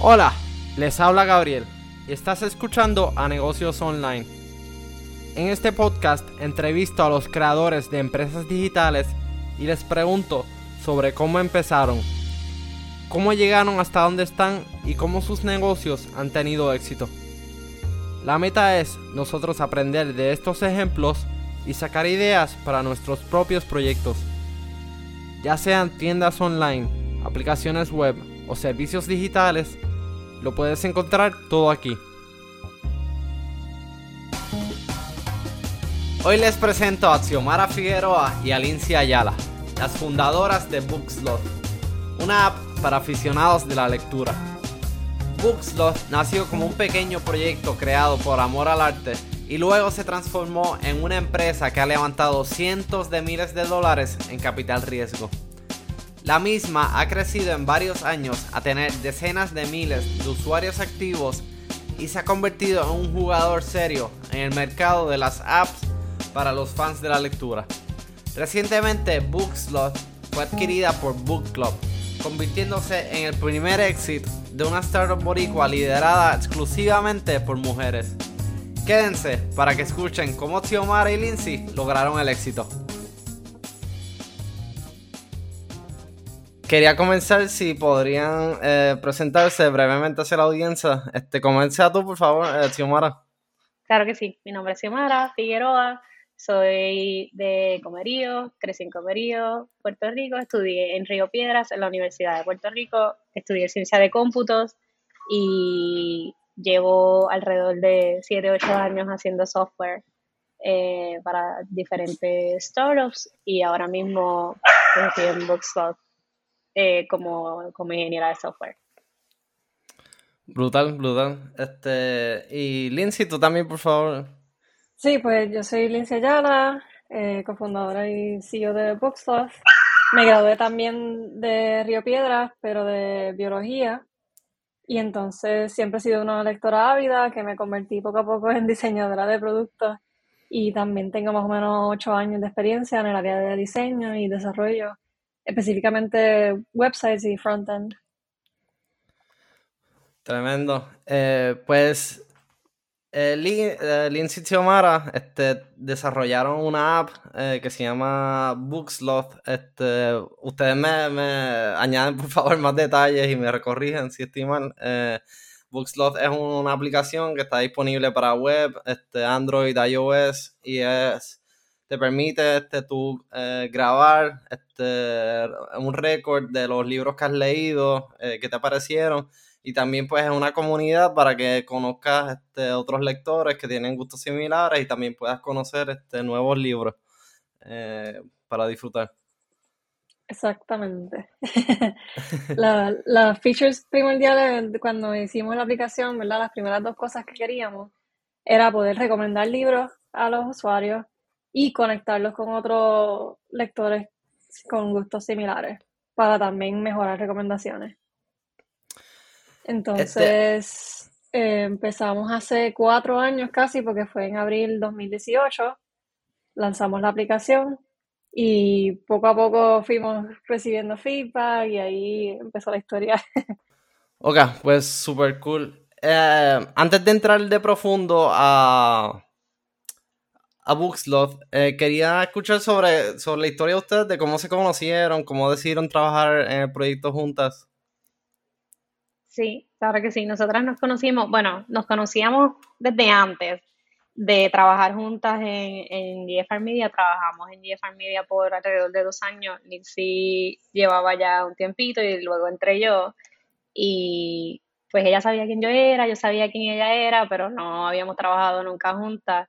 Hola, les habla Gabriel y estás escuchando a Negocios Online. En este podcast entrevisto a los creadores de empresas digitales y les pregunto sobre cómo empezaron, cómo llegaron hasta donde están y cómo sus negocios han tenido éxito. La meta es nosotros aprender de estos ejemplos y sacar ideas para nuestros propios proyectos, ya sean tiendas online, aplicaciones web o servicios digitales, lo puedes encontrar todo aquí. Hoy les presento a Xiomara Figueroa y a Lindsay Ayala, las fundadoras de Bookslot, una app para aficionados de la lectura. Bookslot nació como un pequeño proyecto creado por amor al arte y luego se transformó en una empresa que ha levantado cientos de miles de dólares en capital riesgo. La misma ha crecido en varios años a tener decenas de miles de usuarios activos y se ha convertido en un jugador serio en el mercado de las apps para los fans de la lectura. Recientemente Bookslot fue adquirida por Book Club, convirtiéndose en el primer éxito de una startup boricua liderada exclusivamente por mujeres. Quédense para que escuchen cómo Xiomara y Lindsay lograron el éxito. Quería comenzar si podrían eh, presentarse brevemente hacia la audiencia. Este, comienza tú, por favor, eh, Xiomara. Claro que sí. Mi nombre es Xiomara Figueroa. Soy de Comerío, crecí en Comerío, Puerto Rico. Estudié en Río Piedras, en la Universidad de Puerto Rico. Estudié ciencia de cómputos y llevo alrededor de 7, 8 años haciendo software eh, para diferentes startups y ahora mismo estoy en Bookslot eh, como, como ingeniera de software. Brutal, brutal. Este, y Lindsay, tú también, por favor. Sí, pues yo soy Lindsay Ayala, eh, cofundadora y CEO de Bookslot. Me gradué también de Río Piedras, pero de biología. Y entonces siempre he sido una lectora ávida que me convertí poco a poco en diseñadora de productos. Y también tengo más o menos ocho años de experiencia en el área de diseño y desarrollo específicamente websites y frontend. Tremendo. Eh, pues eh, eh Lindsay este, desarrollaron una app eh, que se llama Bookslot. Este, ustedes me, me, añaden por favor más detalles y me recorrigen si estoy mal. Bookslot es una aplicación que está disponible para web, este, Android, iOS y es te permite este, tú eh, grabar este, un récord de los libros que has leído, eh, que te aparecieron, y también pues es una comunidad para que conozcas este, otros lectores que tienen gustos similares y también puedas conocer este, nuevos libros eh, para disfrutar. Exactamente. Las features primordiales cuando hicimos la aplicación, ¿verdad? Las primeras dos cosas que queríamos era poder recomendar libros a los usuarios y conectarlos con otros lectores con gustos similares para también mejorar recomendaciones. Entonces, eh, empezamos hace cuatro años casi, porque fue en abril 2018, lanzamos la aplicación y poco a poco fuimos recibiendo feedback y ahí empezó la historia. Ok, pues súper cool. Eh, antes de entrar de profundo a, a Bookslot. Eh, quería escuchar sobre, sobre la historia de ustedes, de cómo se conocieron, cómo decidieron trabajar en el proyecto juntas. Sí, claro que sí. Nosotras nos conocimos, bueno, nos conocíamos desde antes de trabajar juntas en, en GFR Media. Trabajamos en GFR Media por alrededor de dos años. Lindsay llevaba ya un tiempito y luego entré yo. Y pues ella sabía quién yo era, yo sabía quién ella era, pero no habíamos trabajado nunca juntas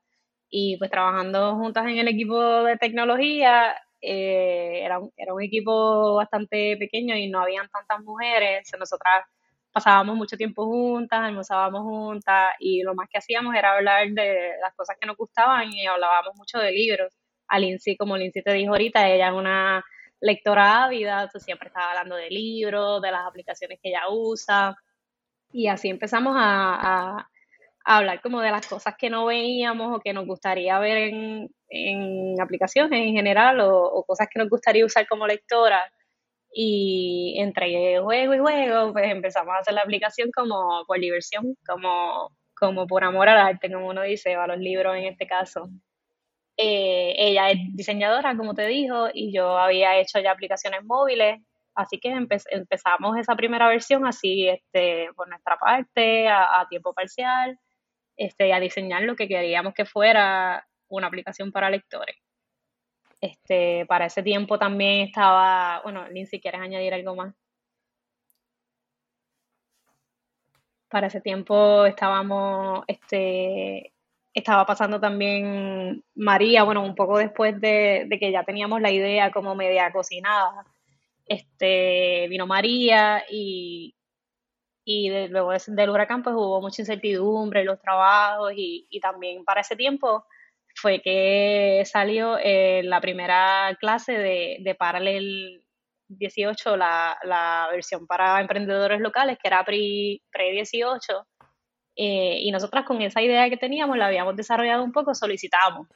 y pues trabajando juntas en el equipo de tecnología, eh, era, un, era un equipo bastante pequeño y no habían tantas mujeres, nosotras pasábamos mucho tiempo juntas, almorzábamos juntas y lo más que hacíamos era hablar de las cosas que nos gustaban y hablábamos mucho de libros. A Lindsay, como Lindsay te dijo ahorita, ella es una lectora ávida, siempre estaba hablando de libros, de las aplicaciones que ella usa y así empezamos a hablar como de las cosas que no veíamos o que nos gustaría ver en, en aplicaciones en general o, cosas que nos gustaría usar como lectora. y entre juego y juego, pues empezamos a hacer la aplicación como por diversión, como, como por amor al arte, como uno dice, a los libros en este caso. Eh, ella es diseñadora, como te dijo, y yo había hecho ya aplicaciones móviles, así que empezamos esa primera versión así, este, por nuestra parte, a, tiempo parcial, este, a diseñar lo que queríamos que fuera una aplicación para lectores. Este, para ese tiempo también estaba, bueno, Lindsay, ¿quieres añadir algo más? Para ese tiempo estábamos, este, estaba pasando también María, bueno, un poco después de, que ya teníamos la idea como media cocinada, este, vino María y, y luego del huracán pues hubo mucha incertidumbre en los trabajos y, también para ese tiempo fue que salió eh, la primera clase de, de Paralel 18, la, la, versión para emprendedores locales, que era pre-18. Eh, y nosotras con esa idea que teníamos, la habíamos desarrollado un poco, solicitamos.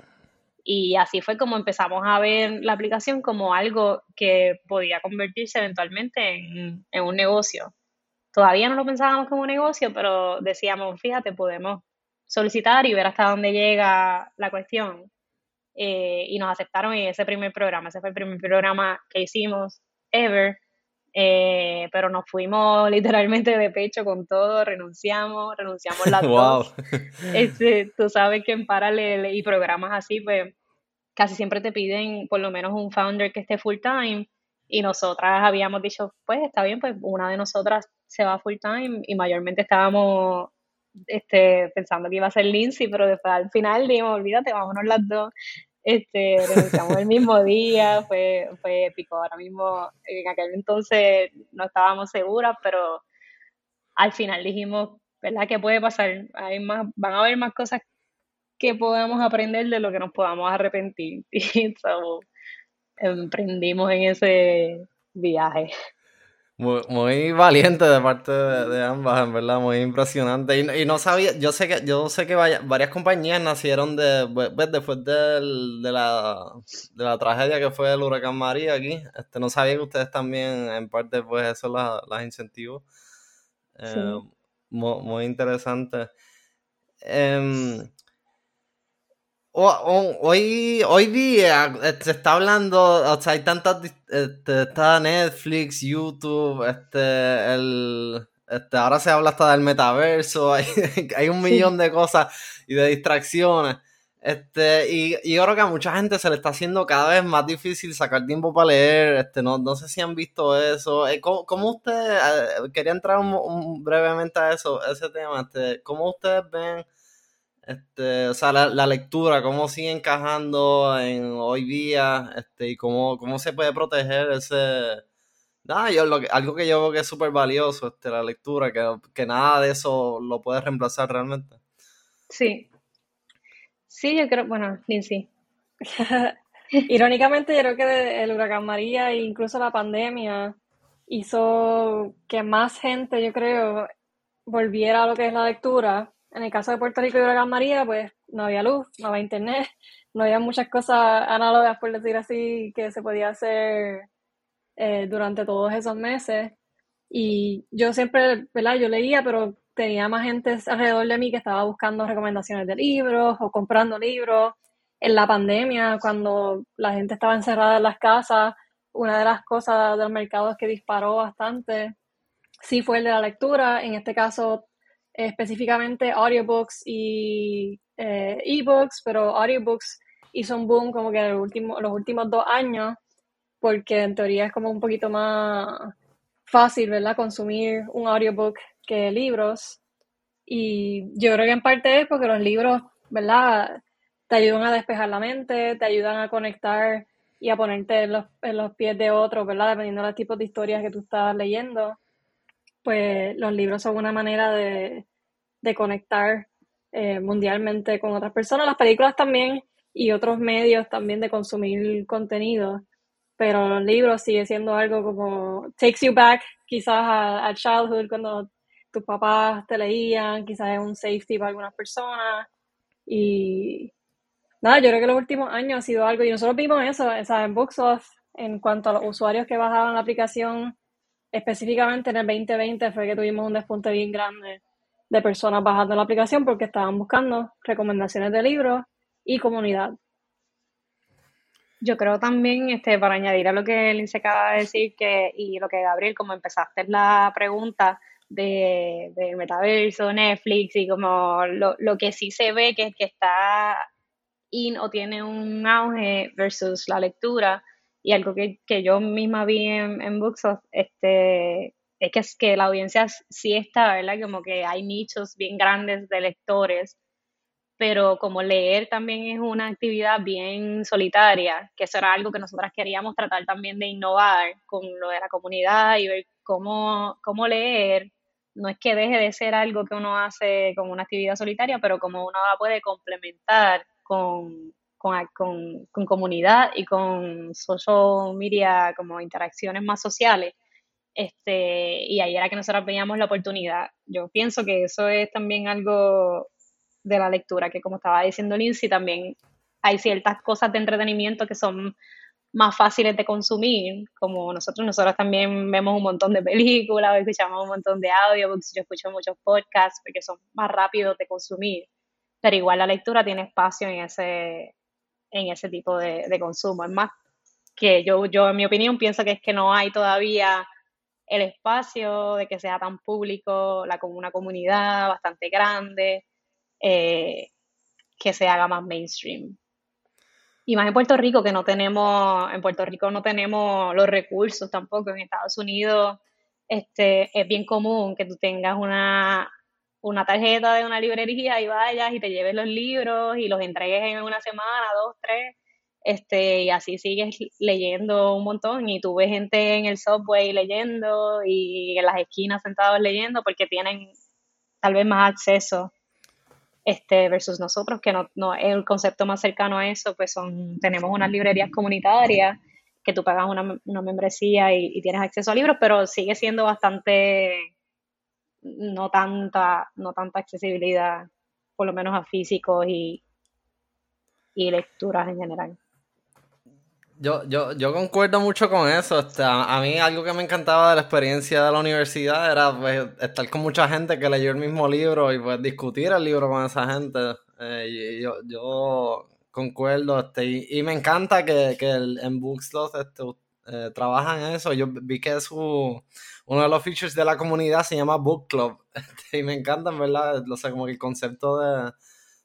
Y así fue como empezamos a ver la aplicación como algo que podía convertirse eventualmente en, en un negocio. Todavía no lo pensábamos como un negocio, pero decíamos, fíjate, podemos solicitar y ver hasta dónde llega la cuestión. Eh, y nos aceptaron en ese primer programa. Ese fue el primer programa que hicimos ever. Eh, pero nos fuimos literalmente de pecho con todo, renunciamos, renunciamos las dos. Este, tú sabes que en paralelo y programas así, pues casi siempre te piden por lo menos un founder que esté full time y nosotras habíamos dicho, pues está bien, pues una de nosotras se va full time y mayormente estábamos este, pensando que iba a ser Lindsay, pero después al final dijimos, olvídate, vámonos las dos. Este, renunciamos el mismo día, fue, fue épico. Ahora mismo, en aquel entonces no estábamos seguras, pero al final dijimos, ¿verdad? ¿Qué puede pasar? Hay más, van a haber más cosas que podamos aprender de lo que nos podamos arrepentir. Y so, emprendimos en ese viaje. Muy, valiente de parte de, ambas, en verdad, muy impresionante. Y, no sabía, yo sé que, yo sé que varias compañías nacieron de, pues, pues, después de, la, de la tragedia que fue el huracán María aquí. Este, no sabía que ustedes también, en parte, pues eso las, las incentivos. Eh, muy, interesante. Em, Hoy, hoy día se este, está hablando, o sea, hay tantas, este, está Netflix, YouTube, este, el, este, ahora se habla hasta del metaverso, hay, hay un millón de cosas y de distracciones. Este, y, y yo creo que a mucha gente se le está haciendo cada vez más difícil sacar tiempo para leer. Este, no, no sé si han visto eso. Eh, ¿Cómo, cómo ustedes, eh, quería entrar brevemente a eso, ese tema, este, ¿cómo ustedes ven este, o sea, la, lectura, cómo sigue encajando en hoy día, este, y cómo, cómo se puede proteger ese, yo lo que, algo que yo veo que es súper valioso, este, la lectura, que, que nada de eso lo puede reemplazar realmente. Sí. Sí, yo creo, bueno, sí. Irónicamente, yo creo que el huracán María e incluso la pandemia hizo que más gente, yo creo, volviera a lo que es la lectura en el caso de Puerto Rico y Huracán María, pues no había luz, no había internet, no había muchas cosas análogas, por decir así, que se podía hacer eh, durante todos esos meses. Y yo siempre, ¿verdad? Yo leía, pero tenía más gente alrededor de mí que estaba buscando recomendaciones de libros o comprando libros. En la pandemia, cuando la gente estaba encerrada en las casas, una de las cosas del mercado que disparó bastante sí fue el de la lectura. En este caso, específicamente audiobooks y eh, ebooks, pero audiobooks hizo un boom como que en último, los últimos dos años, porque en teoría es como un poquito más fácil, ¿verdad? Consumir un audiobook que libros. Y yo creo que en parte es porque los libros, ¿verdad? Te ayudan a despejar la mente, te ayudan a conectar y a ponerte en los, en los pies de otros, ¿verdad? Dependiendo de los tipos de historias que tú estás leyendo pues los libros son una manera de, conectar eh, mundialmente con otras personas, las películas también y otros medios también de consumir contenido, pero los libros sigue siendo algo como takes you back quizás a, childhood cuando tus papás te leían, quizás es un safety para algunas personas. Y nada, yo creo que los últimos años ha sido algo y nosotros vimos eso, sea, en Books en cuanto a los usuarios que bajaban la aplicación, específicamente en el 2020 fue que tuvimos un despunte bien grande de personas bajando la aplicación porque estaban buscando recomendaciones de libros y comunidad. Yo creo también, este, para añadir a lo que Lince acaba de decir, que, y lo que Gabriel, como empezaste la pregunta de, de metaverso, Netflix, y como lo, lo que sí se ve que, que está in o tiene un auge versus la lectura, y algo que, que yo misma vi en, en este, es que, que la audiencia sí está, ¿verdad? Como que hay nichos bien grandes de lectores, pero como leer también es una actividad bien solitaria, que eso era algo que nosotras queríamos tratar también de innovar con lo de la comunidad y ver cómo, cómo leer no es que deje de ser algo que uno hace como una actividad solitaria, pero como uno la puede complementar con, con, con, con, comunidad y con social media, como interacciones más sociales, este, y ahí era que nosotros veíamos la oportunidad. Yo pienso que eso es también algo de la lectura, que como estaba diciendo Lindsay, también hay ciertas cosas de entretenimiento que son más fáciles de consumir, como nosotros, nosotros también vemos un montón de películas, escuchamos un montón de audiobooks, yo escucho muchos podcasts porque son más rápidos de consumir, pero igual la lectura tiene espacio en ese, en ese tipo de, de consumo. Es más que yo, yo, en mi opinión, pienso que es que no hay todavía el espacio de que sea tan público, la, una comunidad bastante grande, eh, que se haga más mainstream. Y más en Puerto Rico, que no tenemos, en Puerto Rico no tenemos los recursos tampoco. En Estados Unidos este, es bien común que tú tengas una, una tarjeta de una librería y vayas y te lleves los libros y los entregues en una semana, dos, tres este, y así sigues leyendo un montón y tú ves gente en el subway leyendo y en las esquinas sentados leyendo porque tienen tal vez más acceso este versus nosotros que no, no el concepto más cercano a eso pues son tenemos unas librerías comunitarias que tú pagas una, una membresía y, y, tienes acceso a libros pero sigue siendo bastante no tanta no tanta accesibilidad por lo menos a físicos y, y lecturas en general yo, yo, yo concuerdo mucho con eso. Este, a, mí algo que me encantaba de la experiencia de la universidad era pues, estar con mucha gente que leyó el mismo libro y pues discutir el libro con esa gente. Eh, yo, yo concuerdo este, y, me encanta que, que el, en Bookslot este, eh, trabajan eso. Yo vi que su, uno de los features de la comunidad se llama Book Club y me encanta, ¿verdad? O sea, como el concepto de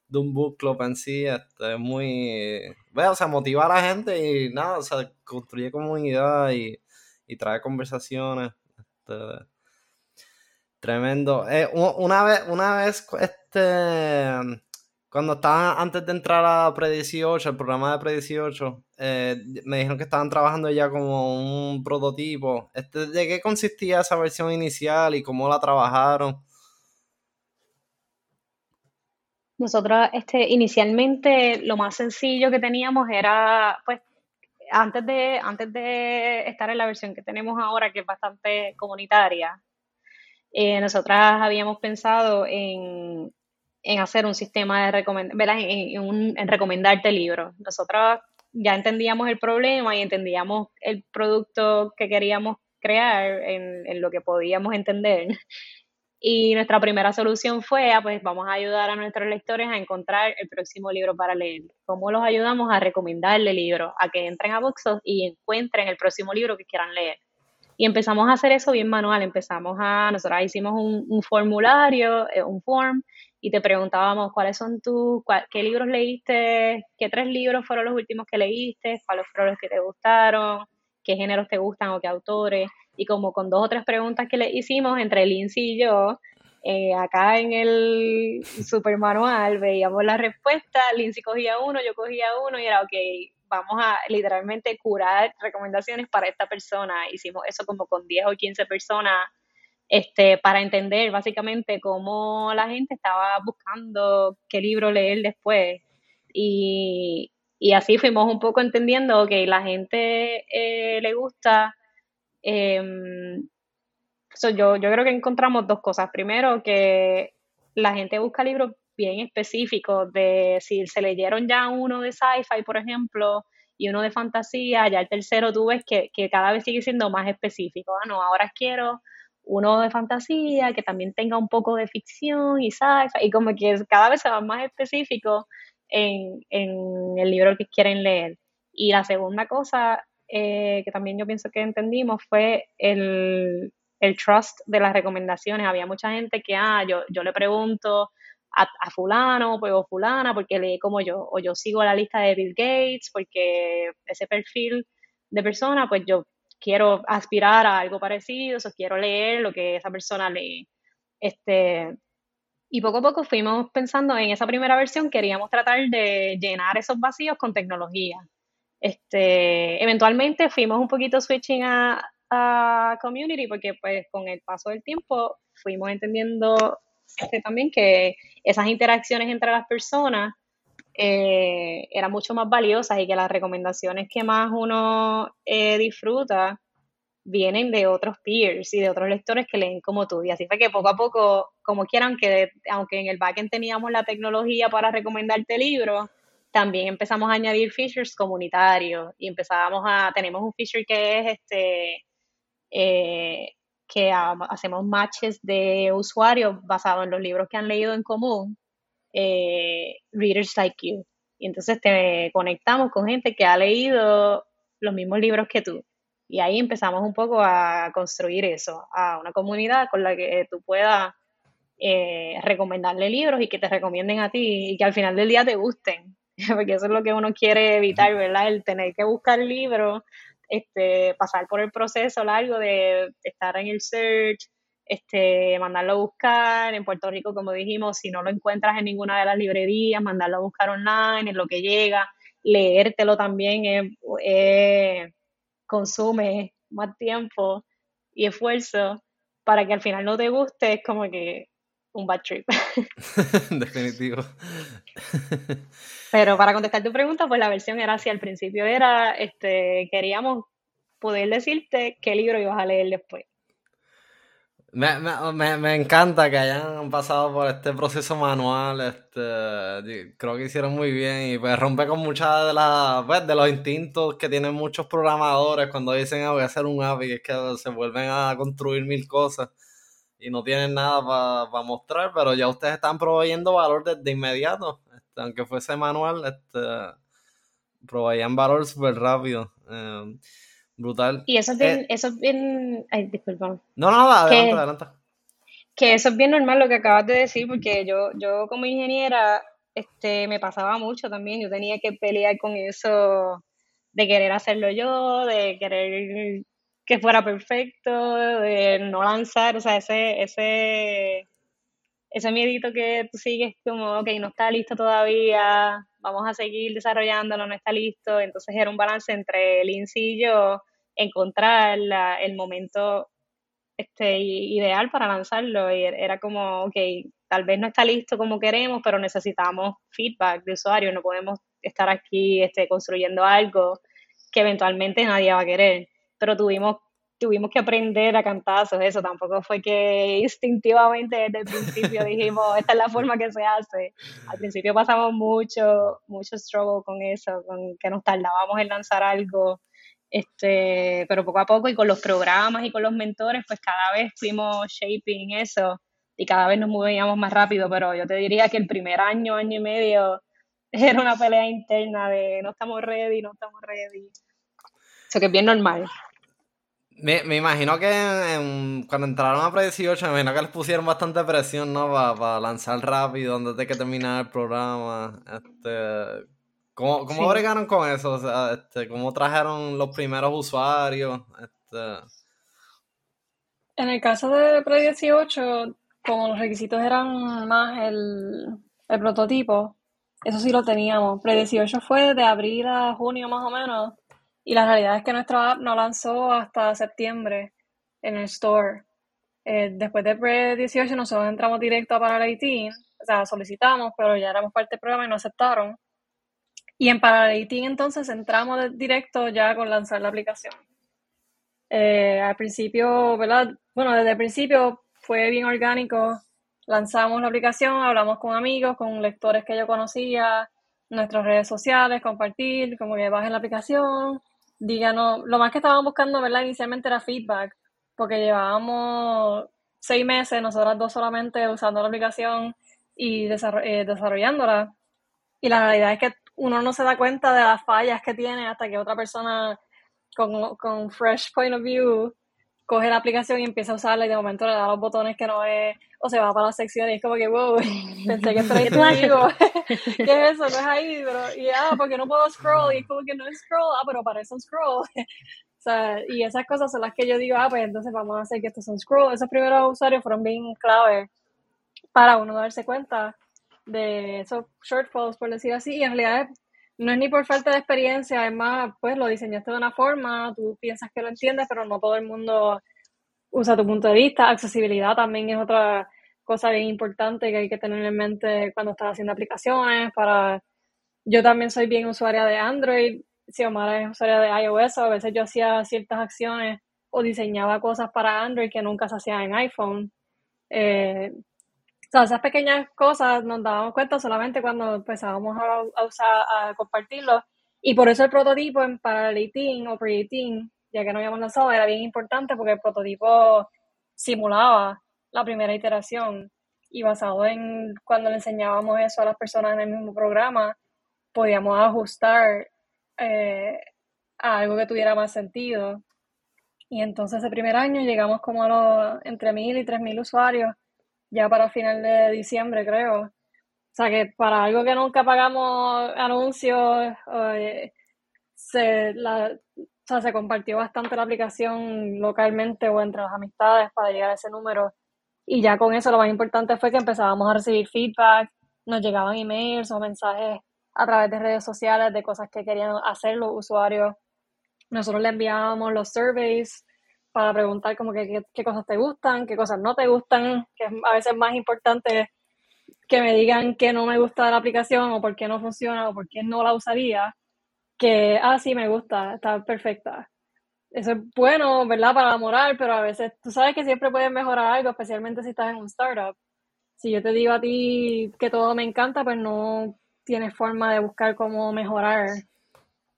de un book club en sí, este, muy, bueno, o sea, motiva a la gente y nada, o sea, construye comunidad y, y trae conversaciones, este, tremendo. Eh, una vez, una vez, este, cuando estaba antes de entrar a Pre18, el programa de Pre18, eh, me dijeron que estaban trabajando ya como un prototipo. Este, ¿De qué consistía esa versión inicial y cómo la trabajaron? Nosotros, este, inicialmente, lo más sencillo que teníamos era, pues, antes de, antes de estar en la versión que tenemos ahora, que es bastante comunitaria, eh, nosotras habíamos pensado en, hacer un sistema de recomendar, en, en, recomendarte libros. Nosotros ya entendíamos el problema y entendíamos el producto que queríamos crear en, en lo que podíamos entender. Y nuestra primera solución fue, ah, pues vamos a ayudar a nuestros lectores a encontrar el próximo libro para leer. ¿Cómo los ayudamos a recomendarle libros? A que entren a Boxos y encuentren el próximo libro que quieran leer. Y empezamos a hacer eso bien manual. Empezamos a, nosotros hicimos un, formulario, eh, un form, y te preguntábamos cuáles son tus, qué libros leíste, qué tres libros fueron los últimos que leíste, cuáles fueron los que te gustaron, qué géneros te gustan o qué autores y como con dos o tres preguntas que le hicimos entre Lindsay y yo, eh, acá en el super manual veíamos la respuesta, Lindsay cogía uno, yo cogía uno y era, ok, vamos a literalmente curar recomendaciones para esta persona. Hicimos eso como con 10 o 15 personas este, para entender básicamente cómo la gente estaba buscando qué libro leer después. Y, y así fuimos un poco entendiendo que la gente eh, le gusta Em, yo, yo creo que encontramos dos cosas. Primero, que la gente busca libros bien específicos de si se leyeron ya uno de sci-fi, por ejemplo, y uno de fantasía, ya el tercero tú ves que, cada vez sigue siendo más específico. Ah, no, ahora quiero uno de fantasía que también tenga un poco de ficción y sci y como que cada vez se va más específico en, el libro que quieren leer. Y la segunda cosa eh, que también yo pienso que entendimos fue el, el trust de las recomendaciones. Había mucha gente que, ah, yo, yo le pregunto a, fulano pues, o fulana porque lee como yo, o yo sigo la lista de Bill Gates porque ese perfil de persona, pues yo quiero aspirar a algo parecido, o quiero leer lo que esa persona lee. Este, y poco a poco fuimos pensando en esa primera versión, queríamos tratar de llenar esos vacíos con tecnología. Este, eventualmente fuimos un poquito switching a, a community porque pues con el paso del tiempo fuimos entendiendo este, también que esas interacciones entre las personas eh, eran mucho más valiosas y que las recomendaciones que más uno eh, disfruta vienen de otros peers y de otros lectores que leen como tú. Y así fue que poco a poco, como quieran, que aunque en el backend teníamos la tecnología para recomendarte libros, también empezamos a añadir features comunitarios y empezábamos a, tenemos un feature que es este, eh, que hacemos matches de usuarios basados en los libros que han leído en común, eh, Readers Like You. Y entonces te conectamos con gente que ha leído los mismos libros que tú. Y ahí empezamos un poco a construir eso, a una comunidad con la que tú puedas eh, recomendarle libros y que te recomienden a ti y que al final del día te gusten, porque eso es lo que uno quiere evitar, ¿verdad? El tener que buscar libros este, pasar por el proceso largo de estar en el search, este, mandarlo a buscar. En Puerto Rico, como dijimos, si no lo encuentras en ninguna de las librerías, mandarlo a buscar online, en lo que llega. Leértelo también consume más tiempo y esfuerzo para que al final no te guste, es como que un bad trip. Definitivo. Pero para contestar tu pregunta, pues la versión era así. Al principio era, este, queríamos poder decirte qué libro ibas a leer después. Me, me, me, encanta que hayan pasado por este proceso manual, este, creo que hicieron muy bien y pues rompe con muchas de las, pues, de los instintos que tienen muchos programadores cuando dicen ah, voy a hacer un app y es que se vuelven a construir mil cosas y no tienen nada para mostrar, pero ya ustedes están proveyendo valor de inmediato, este, aunque fuese manual, este, proveían valor súper rápido. Eh, brutal. Y eso es bien, eh, eso es bien, ay, disculpa. No, no, adelante, adelante. Que eso es bien normal lo que acabas de decir, porque yo, yo como ingeniera, este, me pasaba mucho también, yo tenía que pelear con eso de querer hacerlo yo, de querer que fuera perfecto, de no lanzar, o sea, ese, ese, ese miedito que tú sigues como, ok, no está listo todavía, vamos a seguir desarrollándolo, no está listo, entonces era un balance entre Lindsay y yo, encontrar el momento este, ideal para lanzarlo, y era como, ok, tal vez no está listo como queremos, pero necesitamos feedback de usuario, no podemos estar aquí este, construyendo algo que eventualmente nadie va a querer. Pero tuvimos, tuvimos que aprender a cantazos, eso tampoco fue que instintivamente desde el principio dijimos, esta es la forma que se hace. Al principio pasamos mucho, mucho struggle con eso, con que nos tardábamos en lanzar algo, este, pero poco a poco y con los programas y con los mentores, pues cada vez fuimos shaping eso y cada vez nos movíamos más rápido, pero yo te diría que el primer año, año y medio, era una pelea interna de no estamos ready, no estamos ready. Eso que es bien normal. Me, me imagino que cuando entraron a Pre-18, me imagino que les pusieron bastante presión, ¿no? Para lanzar rápido antes de que terminara el programa. Este, ¿Cómo, cómo bregaron con eso? O sea, este, ¿Cómo trajeron los primeros usuarios? Este... En el caso de Pre-18, como los requisitos eran más el, el prototipo, eso sí lo teníamos. Pre-18 fue de abril a junio más o menos y la realidad es que nuestra app no lanzó hasta septiembre en el store. Eh, después de Pre-18 nosotros entramos directo a Parallel 18, o sea, solicitamos, pero ya éramos parte del programa y no aceptaron. Y en Parallel 18 entonces entramos directo ya con lanzar la aplicación. Eh, al principio, ¿verdad? Bueno, desde el principio fue bien orgánico. Lanzamos la aplicación, hablamos con amigos, con lectores que yo conocía, nuestras redes sociales, compartir, como que bajen la aplicación, díganos, lo más que estábamos buscando, ¿verdad? Inicialmente era feedback, porque llevábamos seis meses, nosotras dos solamente usando la aplicación y eh, desarrollándola. Y la realidad es que uno no se da cuenta de las fallas que tiene hasta que otra persona con, con fresh point of view coge la aplicación y empieza a usarla y de momento le da los botones que no es, o se va para la sección y es como que, wow, pensé que esto era digo, ¿qué es eso? No es ahí, pero, y ah, porque no puedo scroll, y es como que no es scroll, ah, pero parece un scroll. o sea, y esas cosas son las que yo digo, ah, pues entonces vamos a hacer que esto sea un scroll. Esos primeros usuarios fueron bien clave para uno darse cuenta de esos shortfalls, por decir así, y en realidad no es ni por falta de experiencia, es más, pues lo diseñaste de una forma, tú piensas que lo entiendes, pero no todo el mundo usa tu punto de vista. Accesibilidad también es otra cosa bien importante que hay que tener en mente cuando estás haciendo aplicaciones. Para Yo también soy bien usuaria de Android, si Omar es usuaria de iOS, a veces yo hacía ciertas acciones o diseñaba cosas para Android que nunca se hacían en iPhone. Eh, o sea, esas pequeñas cosas nos dábamos cuenta solamente cuando empezábamos a, usar, a compartirlo. Y por eso el prototipo en Parallel o pre ya que no habíamos lanzado, era bien importante porque el prototipo simulaba la primera iteración y basado en cuando le enseñábamos eso a las personas en el mismo programa, podíamos ajustar eh, a algo que tuviera más sentido. Y entonces ese primer año llegamos como a los entre mil y tres mil usuarios ya para final de diciembre, creo. O sea que para algo que nunca pagamos anuncios, eh, se, la, o sea, se compartió bastante la aplicación localmente o entre las amistades para llegar a ese número. Y ya con eso lo más importante fue que empezábamos a recibir feedback, nos llegaban emails o mensajes a través de redes sociales de cosas que querían hacer los usuarios. Nosotros le enviábamos los surveys para preguntar como que qué, cosas te gustan, qué cosas no te gustan, que es a veces más importante que me digan que no me gusta la aplicación o por qué no funciona o por qué no la usaría, que, ah, sí, me gusta, está perfecta. Eso es bueno, ¿verdad? Para la moral, pero a veces tú sabes que siempre puedes mejorar algo, especialmente si estás en un startup. Si yo te digo a ti que todo me encanta, pues no tienes forma de buscar cómo mejorar.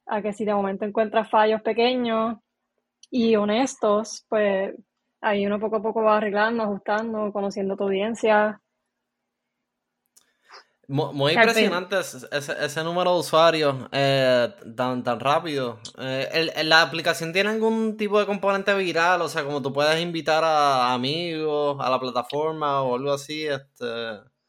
A que si de momento encuentras fallos pequeños, y honestos, pues ahí uno poco a poco va arreglando, ajustando, conociendo tu audiencia. Muy, impresionante ese, número de usuarios eh, tan, tan rápido. Eh, ¿La aplicación tiene algún tipo de componente viral? O sea, como tú puedes invitar a amigos a la plataforma o algo así. Este,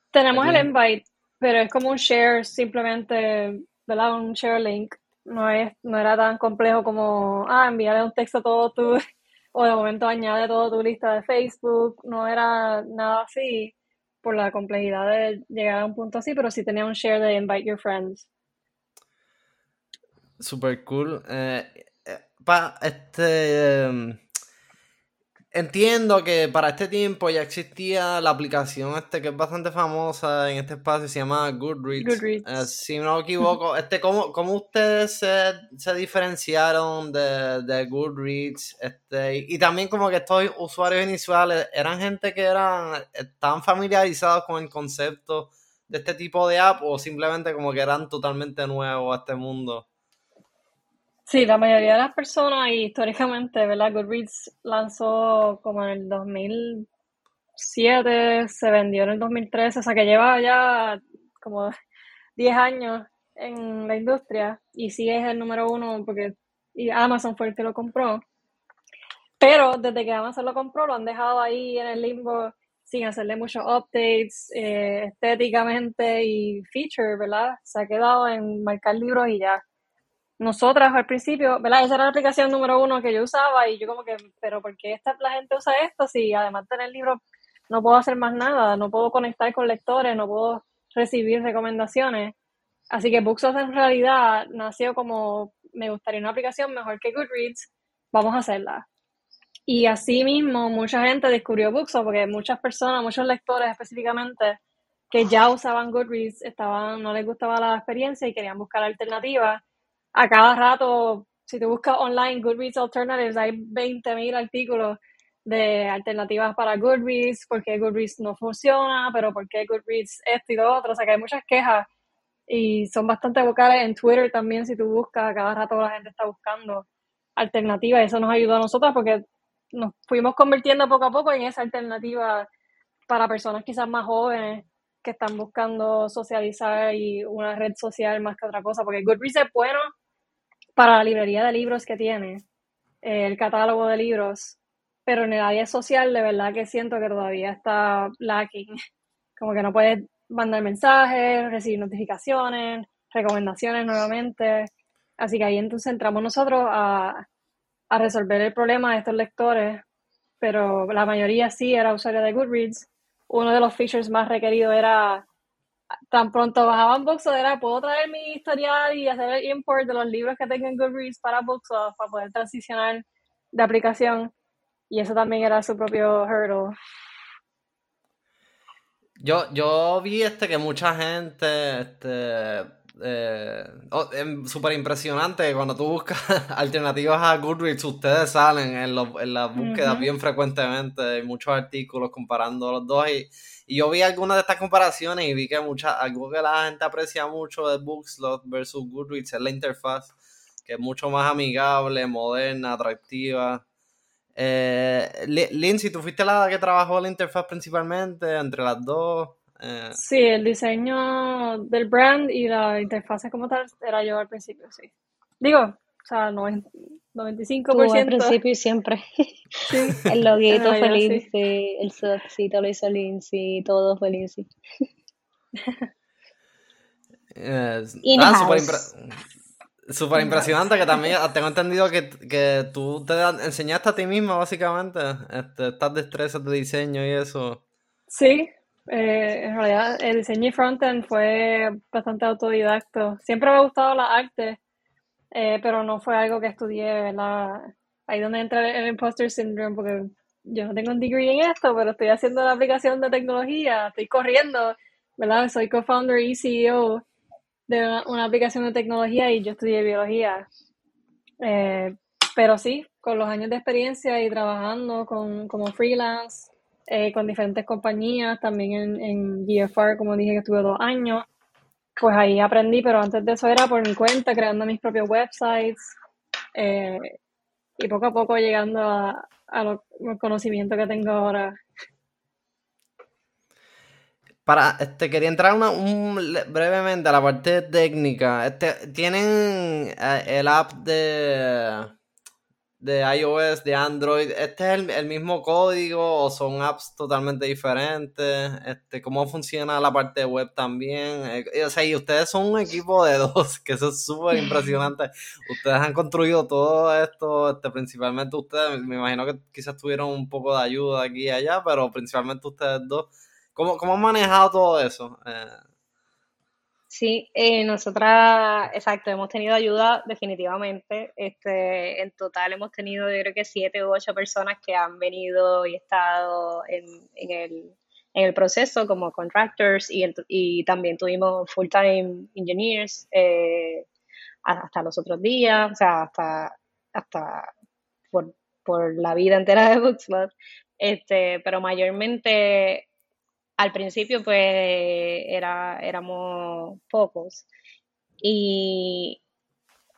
Tenemos el invite, pero es como un share, simplemente, ¿verdad? Un share link no, es, no era tan complejo como, ah, enviarle un texto a todo tu, o de momento añade todo tu lista de Facebook, no era nada así por la complejidad de llegar a un punto así, pero sí tenía un share de invite your friends. Super cool. Eh, eh este, em, Entiendo que para este tiempo ya existía la aplicación este que es bastante famosa en este espacio, se llama Goodreads. Goodreads. Eh, si no me equivoco, este, ¿cómo, cómo ustedes se, diferenciaron de, de, Goodreads? Este, y, también como que estos usuarios iniciales eran gente que eran, estaban familiarizados con el concepto de este tipo de app o simplemente como que eran totalmente nuevos a este mundo. Sí, la mayoría de las personas, y históricamente, ¿verdad? Goodreads lanzó como en el 2007, se vendió en el 2013, o sea que lleva ya como 10 años en la industria y sí es el número uno porque y Amazon fue el que lo compró. Pero desde que Amazon lo compró, lo han dejado ahí en el limbo sin hacerle muchos updates eh, estéticamente y feature, ¿verdad? Se ha quedado en marcar libros y ya nosotras al principio, ¿verdad? Esa era la aplicación número uno que yo usaba y yo como que, pero ¿por qué esta, la gente usa esto si además de tener libros no puedo hacer más nada, no puedo conectar con lectores, no puedo recibir recomendaciones? Así que Booksoft en realidad nació como, me gustaría una aplicación mejor que Goodreads, vamos a hacerla. Y así mismo mucha gente descubrió Booksoft porque muchas personas, muchos lectores específicamente, que ya usaban Goodreads, estaban, no les gustaba la experiencia y querían buscar alternativas a cada rato, si te buscas online Goodreads Alternatives, hay 20.000 artículos de alternativas para Goodreads, porque Goodreads no funciona, pero porque Goodreads esto y lo otro, o sea que hay muchas quejas y son bastante vocales en Twitter también, si tú buscas, cada rato la gente está buscando alternativas. Eso nos ayuda a nosotros porque nos fuimos convirtiendo poco a poco en esa alternativa para personas quizás más jóvenes que están buscando socializar y una red social más que otra cosa, porque Goodreads es bueno para la librería de libros que tiene, el catálogo de libros, pero en el área social de verdad que siento que todavía está lacking, como que no puedes mandar mensajes, recibir notificaciones, recomendaciones nuevamente, así que ahí entonces entramos nosotros a, a resolver el problema de estos lectores, pero la mayoría sí era usuario de Goodreads. Uno de los features más requeridos era tan pronto bajaban Booksoft era puedo traer mi historial y hacer el import de los libros que tengo en Goodreads para Booksoft para poder transicionar de aplicación y eso también era su propio hurdle. Yo, yo vi este que mucha gente este, eh, oh, súper impresionante cuando tú buscas alternativas a Goodreads, ustedes salen en, en las búsquedas bien frecuentemente, hay muchos artículos comparando los dos y, yo vi algunas de estas comparaciones y vi que mucha, algo que la gente aprecia mucho de Bookslot versus Goodreads es la interfaz, que es mucho más amigable, moderna, atractiva. Eh, Lindsay, ¿tú fuiste la que trabajó la interfaz principalmente entre las dos? Eh, sí, el diseño del brand y la interfaz como tal era yo al principio, sí. Digo, o sea, 95%. al principio y siempre. Sí. el loguito fue Lindsay, el sotcito lo hizo Lindsay, todo fue Lindsay. Eh, Súper impresionante que también tengo entendido que, que, tú te enseñaste a ti misma básicamente este, estas destrezas de diseño y eso. Sí, eh, en realidad, el diseño y frontend fue bastante autodidacto. Siempre me ha gustado la arte, eh, pero no fue algo que estudié, ¿verdad? Ahí donde entra el imposter syndrome, porque yo no tengo un degree en esto, pero estoy haciendo la aplicación de tecnología, estoy corriendo, ¿verdad? Soy co-founder y CEO de una, aplicación de tecnología y yo estudié biología. Eh, pero sí, con los años de experiencia y trabajando con, como freelance, eh, con diferentes compañías, también en, en GFR, como dije que estuve dos años, pues ahí aprendí, pero antes de eso era por mi cuenta, creando mis propios websites eh, y poco a poco llegando a, a los conocimientos que tengo ahora. Para, este, quería entrar una, un, brevemente a la parte técnica. Este, ¿Tienen eh, el app de de iOS, de Android, ¿este es el, mismo código o son apps totalmente diferentes? Este, ¿Cómo funciona la parte web también? Eh, o sea, y ustedes son un equipo de dos, que eso es súper impresionante. ustedes han construido todo esto, este, principalmente ustedes, me imagino que quizás tuvieron un poco de ayuda aquí y allá, pero principalmente ustedes dos. ¿Cómo, cómo han manejado todo eso? Eh, Sí, eh, nosotras, exacto, hemos tenido ayuda definitivamente. Este, en total hemos tenido, yo creo que siete u ocho personas que han venido y estado en, en, el, en el proceso como contractors y, y también tuvimos full-time engineers eh, hasta los otros días, o sea, hasta, hasta por, por la vida entera de Bookslot. Este, pero mayormente al principio pues era, éramos pocos. Y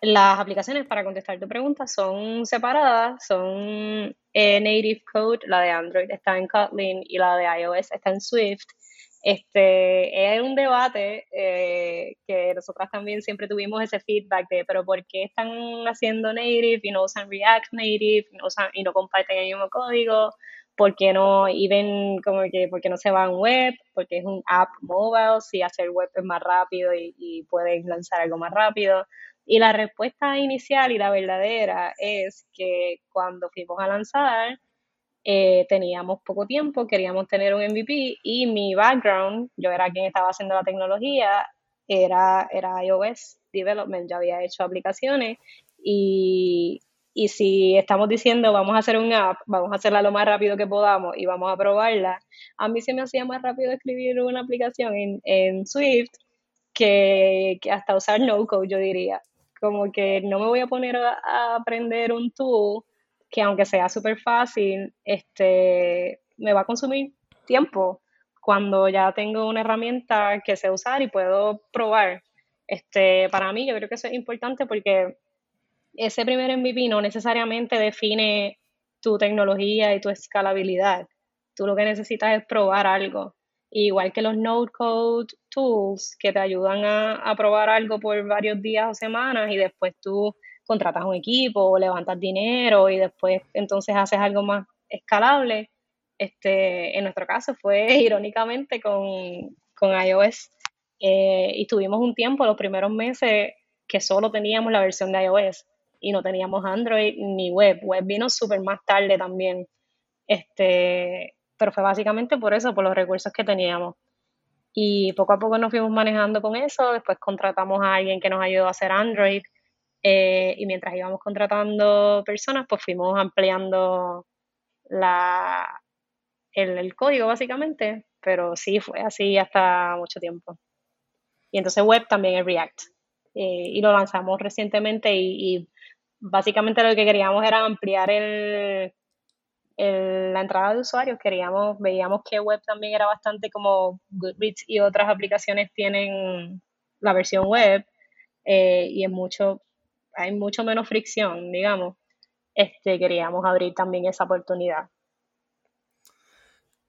las aplicaciones para contestar tu pregunta son separadas, son eh, native code, la de Android está en Kotlin y la de iOS está en Swift. Este es un debate eh, que nosotras también siempre tuvimos ese feedback de, pero ¿por qué están haciendo native y no usan React Native y no, y no comparten el mismo código? ¿Por qué no even como que, por qué no se va en web? Porque es un app mobile, si hacer web es más rápido y, y pueden lanzar algo más rápido. Y la respuesta inicial y la verdadera es que cuando fuimos a lanzar, eh, teníamos poco tiempo, queríamos tener un MVP y mi background, yo era quien estaba haciendo la tecnología, era, era iOS Development, yo había hecho aplicaciones y y si estamos diciendo vamos a hacer un app, vamos a hacerla lo más rápido que podamos y vamos a probarla, a mí se me hacía más rápido escribir una aplicación en, Swift que, hasta usar no code, yo diría. Como que no me voy a poner a, aprender un tool que aunque sea súper fácil, este, me va a consumir tiempo cuando ya tengo una herramienta que sé usar y puedo probar. Este, para mí yo creo que eso es importante porque ese primer MVP no necesariamente define tu tecnología y tu escalabilidad. Tú lo que necesitas es probar algo. Igual que los no code tools que te ayudan a, probar algo por varios días o semanas y después tú contratas un equipo o levantas dinero y después entonces haces algo más escalable. Este, en nuestro caso fue irónicamente con, con iOS. Eh, y tuvimos un tiempo, los primeros meses, que solo teníamos la versión de iOS y no teníamos Android ni web. Web vino súper más tarde también. Este, pero fue básicamente por eso, por los recursos que teníamos. Y poco a poco nos fuimos manejando con eso. Después contratamos a alguien que nos ayudó a hacer Android. Eh, y mientras íbamos contratando personas, pues fuimos ampliando la, el, código básicamente. Pero sí, fue así hasta mucho tiempo. Y entonces web también es React. Eh, y lo lanzamos recientemente y básicamente lo que queríamos era ampliar el, la entrada de usuarios. Queríamos, veíamos que web también era bastante como Goodreads y otras aplicaciones tienen la versión web eh, y es mucho, hay mucho menos fricción, digamos. Este, queríamos abrir también esa oportunidad.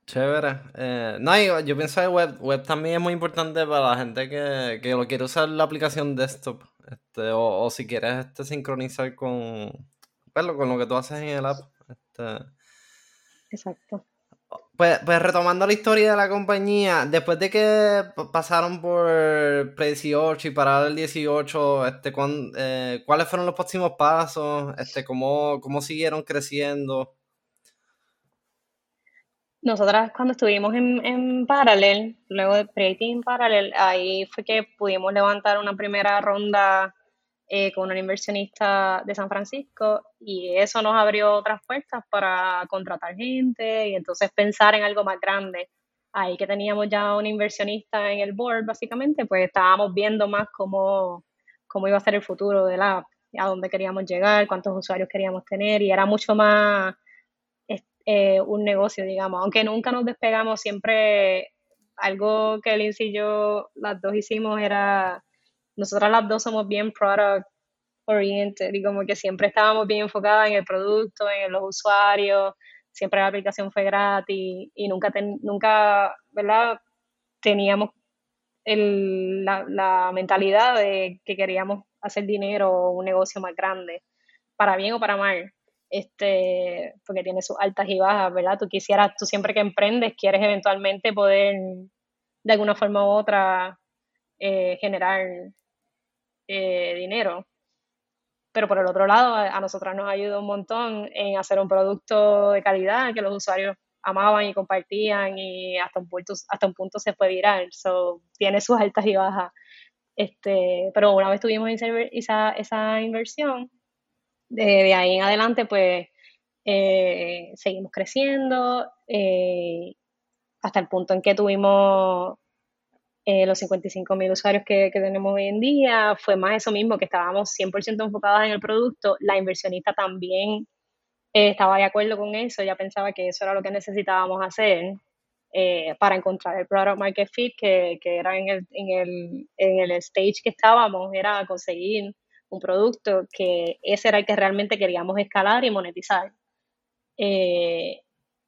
Chévere. Eh, no, yo, pienso que web, web también es muy importante para la gente que, que lo quiere usar la aplicación desktop. Este, o, si quieres este, sincronizar con, pues, con lo que tú haces en el app. Este. Exacto. Pues, pues, retomando la historia de la compañía, después de que pasaron por pre-18 y parar el 18, este, eh, ¿cuáles fueron los próximos pasos? Este, ¿cómo, ¿Cómo siguieron creciendo? Nosotras cuando estuvimos en, en Parallel, luego de Creating Parallel, ahí fue que pudimos levantar una primera ronda eh, con un inversionista de San Francisco y eso nos abrió otras puertas para contratar gente y entonces pensar en algo más grande. Ahí que teníamos ya un inversionista en el board, básicamente, pues estábamos viendo más cómo, cómo iba a ser el futuro de la app, a dónde queríamos llegar, cuántos usuarios queríamos tener y era mucho más eh, un negocio, digamos. Aunque nunca nos despegamos, siempre algo que Lindsay y yo, las dos hicimos era, nosotras las dos somos bien product oriented y como que siempre estábamos bien enfocadas en el producto, en los usuarios, siempre la aplicación fue gratis y nunca, nunca ¿verdad? Teníamos el, la, la mentalidad de que queríamos hacer dinero o un negocio más grande, para bien o para mal este, porque tiene sus altas y bajas, ¿verdad? Tú quisieras, tú siempre que emprendes, quieres eventualmente poder, de alguna forma u otra, eh, generar eh, dinero. Pero por el otro lado, a, nosotras nos ayuda un montón en hacer un producto de calidad que los usuarios amaban y compartían y hasta un punto, hasta un punto se fue viral. So, tiene sus altas y bajas. Este, pero una vez tuvimos esa, esa inversión, de, ahí en adelante, pues eh, seguimos creciendo eh, hasta el punto en que tuvimos eh, los 55 mil usuarios que, tenemos hoy en día. Fue más eso mismo, que estábamos 100% enfocados en el producto. La inversionista también estaba de acuerdo con eso, ya pensaba que eso era lo que necesitábamos hacer. para encontrar el product market fit que, que era en el, en, el, en el stage que estábamos, era conseguir un producto que ese era el que realmente queríamos escalar y monetizar. Eh,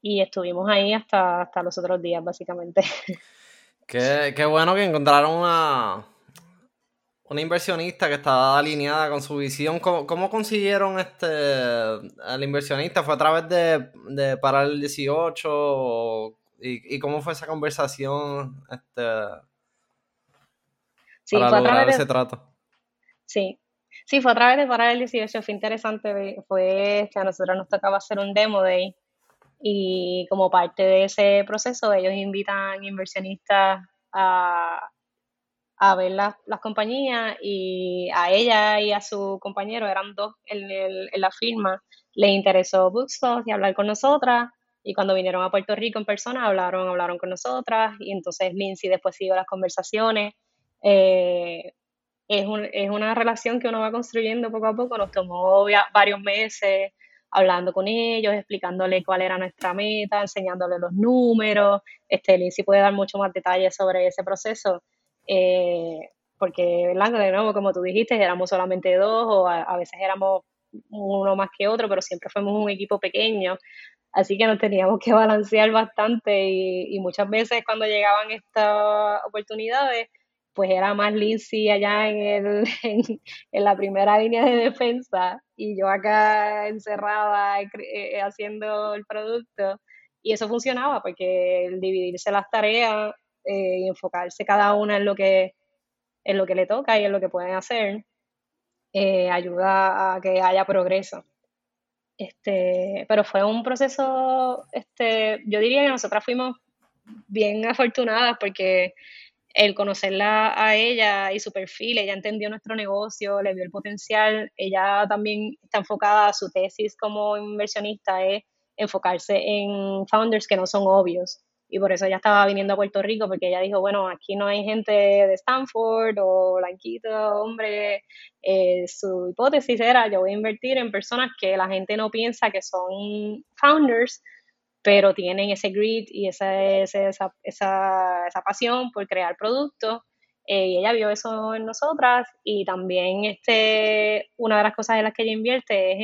y estuvimos ahí hasta, hasta los otros días, básicamente. Qué, qué bueno que encontraron una, una inversionista que estaba alineada con su visión. ¿Cómo, consiguieron este al inversionista? ¿Fue a través de, de Parar el 18? ¿Y, cómo fue esa conversación este, sí, para lograr ese trato? Sí, Sí, fue a través de Parar el 18, fue interesante, fue que a nosotros nos tocaba hacer un demo day y como parte de ese proceso ellos invitan inversionistas a, a ver las, compañías y a ella y a su compañero, eran dos en, en la firma, les interesó Bookstop y hablar con nosotras. Y cuando vinieron a Puerto Rico en persona hablaron, hablaron con nosotras. Y entonces Lindsay después siguió las conversaciones. Eh, es, es una relación que uno va construyendo poco a poco. Nos tomó varios meses hablando con ellos, explicándole cuál era nuestra meta, enseñándole los números. Este, Lindsay puede dar mucho más detalles sobre ese proceso. Eh, porque, ¿verdad? De nuevo, como tú dijiste, éramos solamente dos o a, veces éramos uno más que otro, pero siempre fuimos un equipo pequeño, así que nos teníamos que balancear bastante y, muchas veces cuando llegaban estas oportunidades, pues era más Lindsay allá en, el, en, la primera línea de defensa y yo acá encerrada eh, haciendo el producto. Y eso funcionaba porque el dividirse las tareas eh, y enfocarse cada una en lo que en lo que le toca y en lo que pueden hacer, eh, ayuda a que haya progreso. Este, pero fue un proceso, este, yo diría que nosotras fuimos bien afortunadas porque el conocerla a ella y su perfil, ella entendió nuestro negocio, le vio el potencial, ella también está enfocada, su tesis como inversionista es enfocarse en founders que no son obvios. Y por eso ella estaba viniendo a Puerto Rico, porque ella dijo, bueno, aquí no hay gente de Stanford o blanquito, hombre, eh, su hipótesis era, yo voy a invertir en personas que la gente no piensa que son founders, pero tienen ese grit y esa, esa, esa, esa pasión por crear productos. Eh, y ella vio eso en nosotras y también este, una de las cosas en las que ella invierte es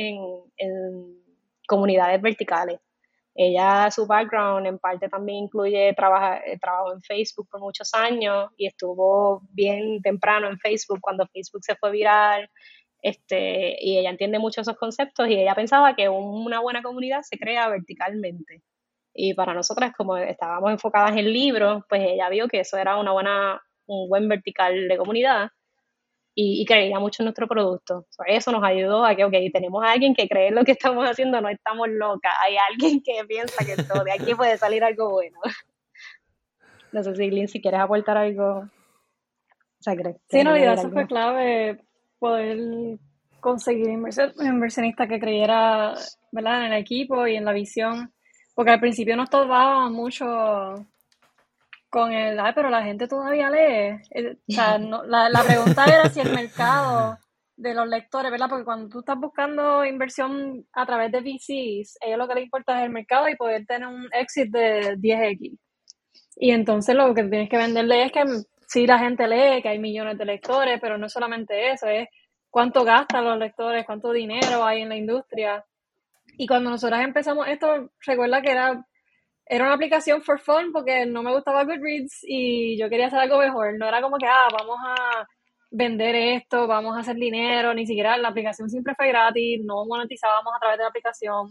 en, comunidades verticales. Ella, su background en parte también incluye trabajar, eh, trabajo en Facebook por muchos años y estuvo bien temprano en Facebook cuando Facebook se fue viral. Este, y ella entiende mucho esos conceptos y ella pensaba que una buena comunidad se crea verticalmente. Y para nosotras, como estábamos enfocadas en libros, pues ella vio que eso era una buena, un buen vertical de comunidad y, creía mucho en nuestro producto. eso nos ayudó a que, ok, tenemos a alguien que cree en lo que estamos haciendo, no estamos locas, hay alguien que piensa que todo, de aquí puede salir algo bueno. No sé si Lynn, si quieres aportar algo. O sea, sí, en realidad eso fue clave, poder conseguir un inversionista que creyera ¿verdad? en el equipo y en la visión, porque al principio nos tocaba mucho con el, ay, pero la gente todavía lee. Eh, o sea, la, la pregunta era si el mercado de los lectores, ¿verdad? Porque cuando tú estás buscando inversión a través de VCs, ellos lo que les importa es el mercado y poder tener un exit de 10x. Y entonces lo que tienes que venderle es que sí la gente lee, que hay millones de lectores, pero no solamente eso, es cuánto gastan los lectores, cuánto dinero hay en la industria. Y cuando nosotros empezamos esto, recuerda que era era una aplicación for fun porque no me gustaba Goodreads y yo quería hacer algo mejor. No era como que, ah, vamos a vender esto, vamos a hacer dinero, ni siquiera la aplicación siempre fue gratis, no monetizábamos a través de la aplicación.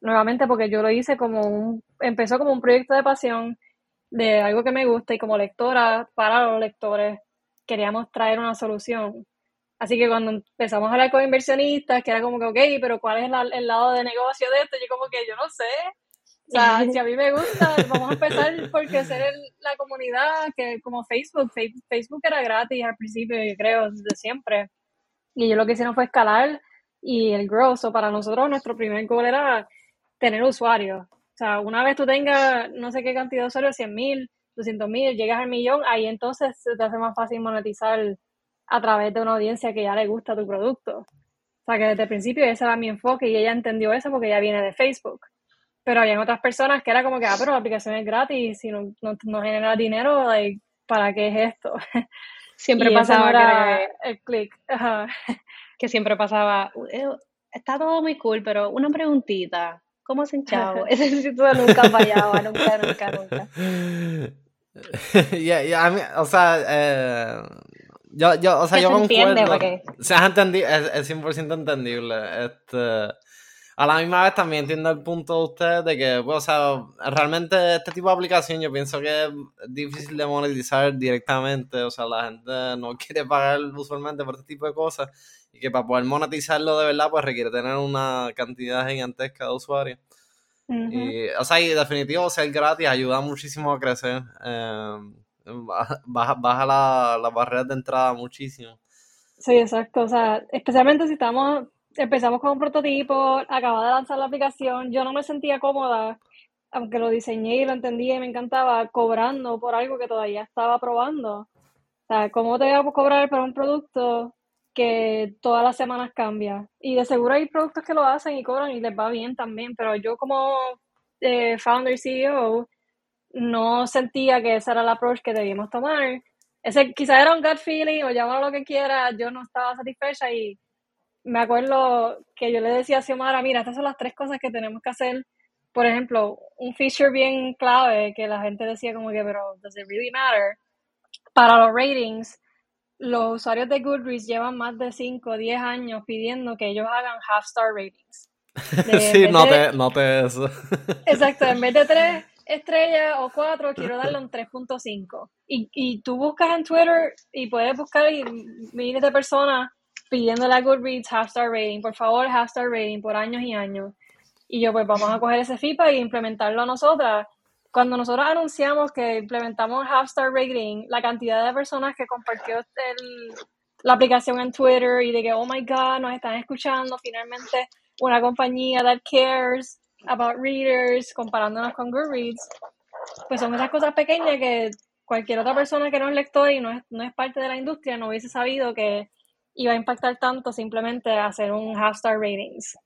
Nuevamente porque yo lo hice como un, empezó como un proyecto de pasión de algo que me gusta y como lectora para los lectores queríamos traer una solución. Así que cuando empezamos a hablar con inversionistas, que era como que, ok, pero ¿cuál es el lado de negocio de esto? Yo como que yo no sé, o sea, si a mí me gusta, vamos a empezar por crecer la comunidad, que como Facebook, Facebook era gratis al principio, yo creo, desde siempre. Y yo lo que hicieron fue escalar y el growth. para nosotros, nuestro primer goal era tener usuarios. O sea, una vez tú tengas no sé qué cantidad de usuarios, 100 mil, 200 mil, llegas al millón, ahí entonces te hace más fácil monetizar a través de una audiencia que ya le gusta tu producto. O sea, que desde el principio ese era mi enfoque y ella entendió eso porque ella viene de Facebook pero había otras personas que era como que, ah, pero la aplicación es gratis y no, no, genera dinero, ¿para qué es esto? Siempre pasaba que el click. Que siempre pasaba, eh, está todo muy cool, pero una preguntita, ¿cómo hacen chavo? Ese sitio nunca fallaba, nunca, nunca, nunca. o sea, eh, yo, yo, o sea, yo concuerdo. Porque... Se ha entendido, es, es 100% entendible. Este, a la misma vez también entiendo el punto de ustedes de que, pues, o sea, realmente este tipo de aplicación yo pienso que es difícil de monetizar directamente, o sea, la gente no quiere pagar usualmente por este tipo de cosas y que para poder monetizarlo de verdad, pues requiere tener una cantidad gigantesca de usuarios. Y, o sea, y definitivo, ser gratis ayuda muchísimo a crecer. Eh, baja baja las la barreras de entrada muchísimo. Sí, exacto. O sea, especialmente si estamos empezamos con un prototipo, acababa de lanzar la aplicación, yo no me sentía cómoda, aunque lo diseñé y lo entendía y me encantaba, cobrando por algo que todavía estaba probando. O sea, ¿cómo te voy a cobrar por un producto que todas las semanas cambia? Y de seguro hay productos que lo hacen y cobran y les va bien también, pero yo como eh, founder CEO no sentía que ese era el approach que debíamos tomar ese quizás era un gut feeling o llámalo lo que quiera, yo no estaba satisfecha y me acuerdo que yo le decía a Xiomara, mira, estas son las tres cosas que tenemos que hacer. Por ejemplo, un feature bien clave que la gente decía como que, pero, ¿does it really matter? Para los ratings, los usuarios de Goodreads llevan más de 5 o 10 años pidiendo que ellos hagan half star ratings. sí, no te eso. Exacto, en vez de 3 estrellas o 4, quiero darle un 3.5. Y, y tú buscas en Twitter y puedes buscar miles de personas pidiéndole a Goodreads half star rating, por favor, half star rating por años y años. Y yo, pues vamos a coger ese feedback e implementarlo a nosotras. Cuando nosotros anunciamos que implementamos half star rating, la cantidad de personas que compartió el, la aplicación en Twitter y de que, oh my god, nos están escuchando, finalmente una compañía that cares about readers, comparándonos con Goodreads, pues son esas cosas pequeñas que cualquier otra persona que no es lector y no es, no es parte de la industria no hubiese sabido que iba a impactar tanto simplemente hacer un half star ratings.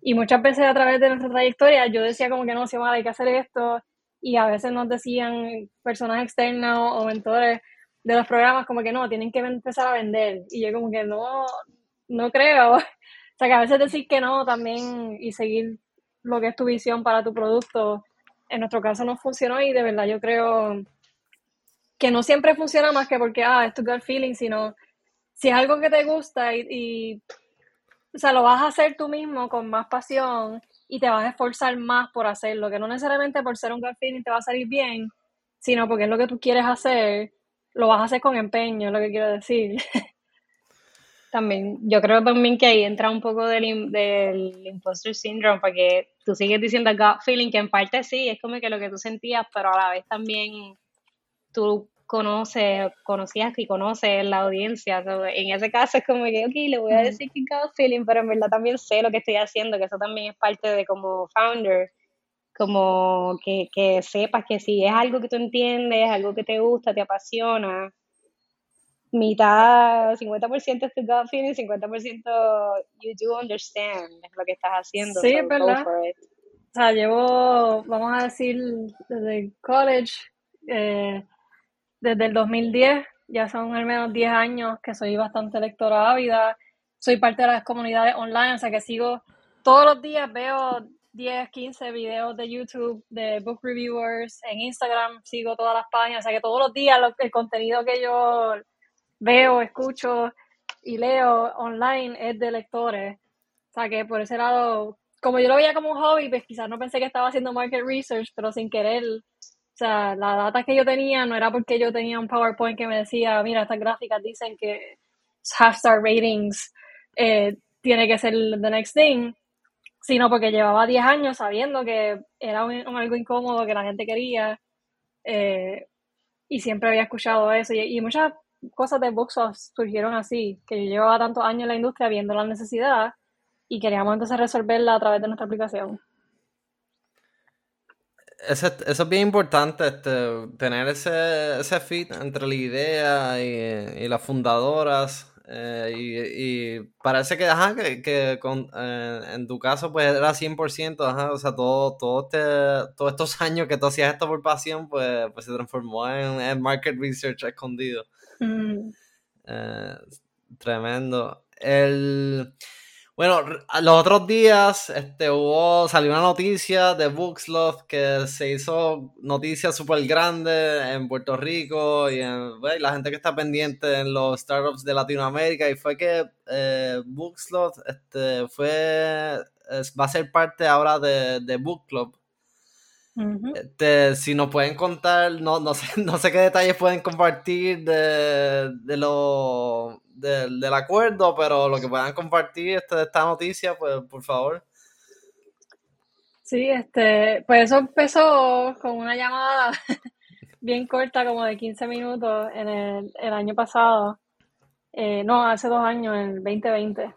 Y muchas veces a través de nuestra trayectoria yo decía como que no, si hay que hacer esto y a veces nos decían personas externas o mentores de los programas como que no, tienen que empezar a vender. Y yo como que no, no creo. O sea que a veces decir que no también y seguir lo que es tu visión para tu producto, en nuestro caso no funcionó y de verdad yo creo que no siempre funciona más que porque, ah, es tu gut feeling, sino si es algo que te gusta y, o sea, lo vas a hacer tú mismo con más pasión y te vas a esforzar más por hacerlo, que no necesariamente por ser un gut feeling te va a salir bien, sino porque es lo que tú quieres hacer, lo vas a hacer con empeño, es lo que quiero decir. También, yo creo también que ahí entra un poco del, del imposter syndrome, porque tú sigues diciendo gut feeling, que en parte sí, es como que lo que tú sentías, pero a la vez también tú conoce, conocías y conoces la audiencia. en ese caso es como que, ok, le voy a decir que God feeling, pero en verdad también sé lo que estoy haciendo, que eso también es parte de como founder, como que, que sepas que si es algo que tú entiendes, algo que te gusta, te apasiona, mitad, 50% es tu gut feeling, 50% you do understand lo que estás haciendo. Sí, es verdad. O sea, llevo, vamos a decir, desde college, eh, desde el 2010, ya son al menos 10 años que soy bastante lectora ávida, soy parte de las comunidades online, o sea que sigo todos los días, veo 10, 15 videos de YouTube de book reviewers, en Instagram sigo todas las páginas, o sea que todos los días el contenido que yo veo, escucho y leo online es de lectores, o sea que por ese lado, como yo lo veía como un hobby, pues quizás no pensé que estaba haciendo market research, pero sin querer o sea, la data que yo tenía no era porque yo tenía un PowerPoint que me decía, mira, estas gráficas dicen que half star ratings eh, tiene que ser the next thing, sino porque llevaba 10 años sabiendo que era un, algo incómodo que la gente quería eh, y siempre había escuchado eso. Y, muchas cosas de Booksoft surgieron así, que yo llevaba tantos años en la industria viendo la necesidad y queríamos entonces resolverla a través de nuestra aplicación eso, es bien importante, este, tener ese, ese fit entre la idea y, las fundadoras. Eh, y, parece que, ajá, que, con, eh, en tu caso pues era 100%, ajá, o sea, todo, todo este, todos estos años que tú hacías esto por pasión, pues, pues se transformó en, market research escondido. Mm. Eh, tremendo. El... Bueno, los otros días este, hubo, salió una noticia de Bookslot que se hizo noticia súper grande en Puerto Rico y, en, la gente que está pendiente en los startups de Latinoamérica y fue que eh, Bookslot este, fue, va a ser parte ahora de, de Book Club. Este, si nos pueden contar, no, no, sé, no sé qué detalles pueden compartir de, de lo del, acuerdo, pero lo que puedan compartir este, esta noticia, pues por favor. Sí, este, pues eso empezó con una llamada bien corta, como de 15 minutos en el, el año pasado. Eh, no, hace dos años, en el 2020.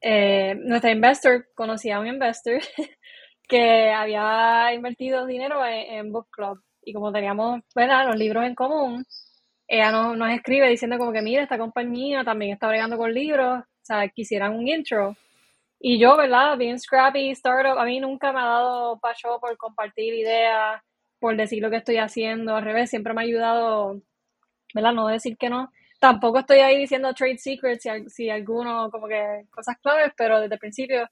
Eh, nuestra investor conocía a un investor que había invertido dinero en, Book Club. Y como teníamos ¿verdad? los libros en común, ella nos, nos escribe diciendo como que, mira, esta compañía también está bregando con libros, o sea, quisieran un intro. Y yo, ¿verdad? Bien scrappy, startup, a mí nunca me ha dado paso por compartir ideas, por decir lo que estoy haciendo, al revés, siempre me ha ayudado ¿verdad? No decir que no. Tampoco estoy ahí diciendo trade secrets si, si alguno, como que cosas claves, pero desde el principio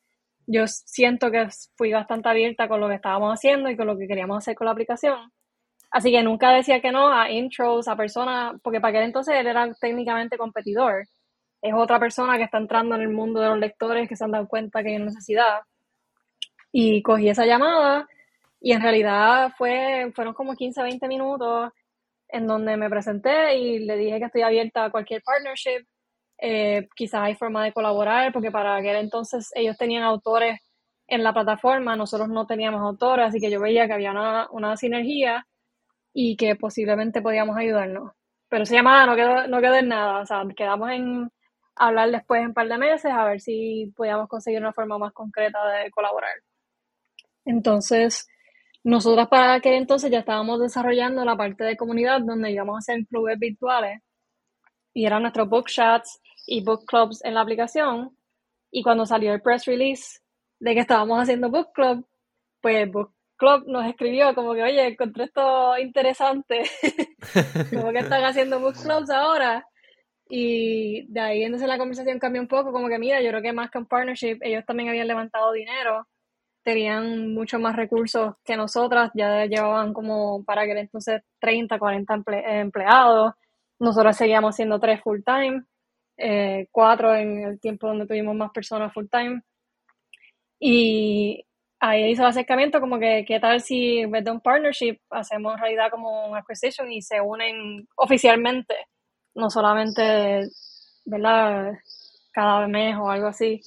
yo siento que fui bastante abierta con lo que estábamos haciendo y con lo que queríamos hacer con la aplicación. Así que nunca decía que no a intros, a personas, porque para aquel entonces él era técnicamente competidor. Es otra persona que está entrando en el mundo de los lectores que se han dado cuenta que hay necesidad. Y cogí esa llamada y en realidad fue, fueron como 15, 20 minutos en donde me presenté y le dije que estoy abierta a cualquier partnership. Eh, quizás hay forma de colaborar, porque para aquel entonces ellos tenían autores en la plataforma, nosotros no teníamos autores, así que yo veía que había una, una sinergia y que posiblemente podíamos ayudarnos. Pero esa llamada no quedó, no quedó en nada, o sea, quedamos en hablar después en un par de meses a ver si podíamos conseguir una forma más concreta de colaborar. Entonces, nosotras para aquel entonces ya estábamos desarrollando la parte de comunidad donde íbamos a hacer clubes virtuales y eran nuestros book chats y book clubs en la aplicación. Y cuando salió el press release de que estábamos haciendo book club, pues book Club nos escribió como que, oye, encontré esto interesante, como que están haciendo book clubs ahora. Y de ahí entonces la conversación cambió un poco, como que mira, yo creo que más que un partnership, ellos también habían levantado dinero, tenían mucho más recursos que nosotras, ya llevaban como para que entonces 30, 40 empleados, nosotros seguíamos siendo tres full time, eh, cuatro en el tiempo donde tuvimos más personas full time. Y ahí hizo el acercamiento como que, ¿qué tal si en vez de un partnership hacemos realidad como un acquisition y se unen oficialmente? No solamente, ¿verdad? Cada mes o algo así.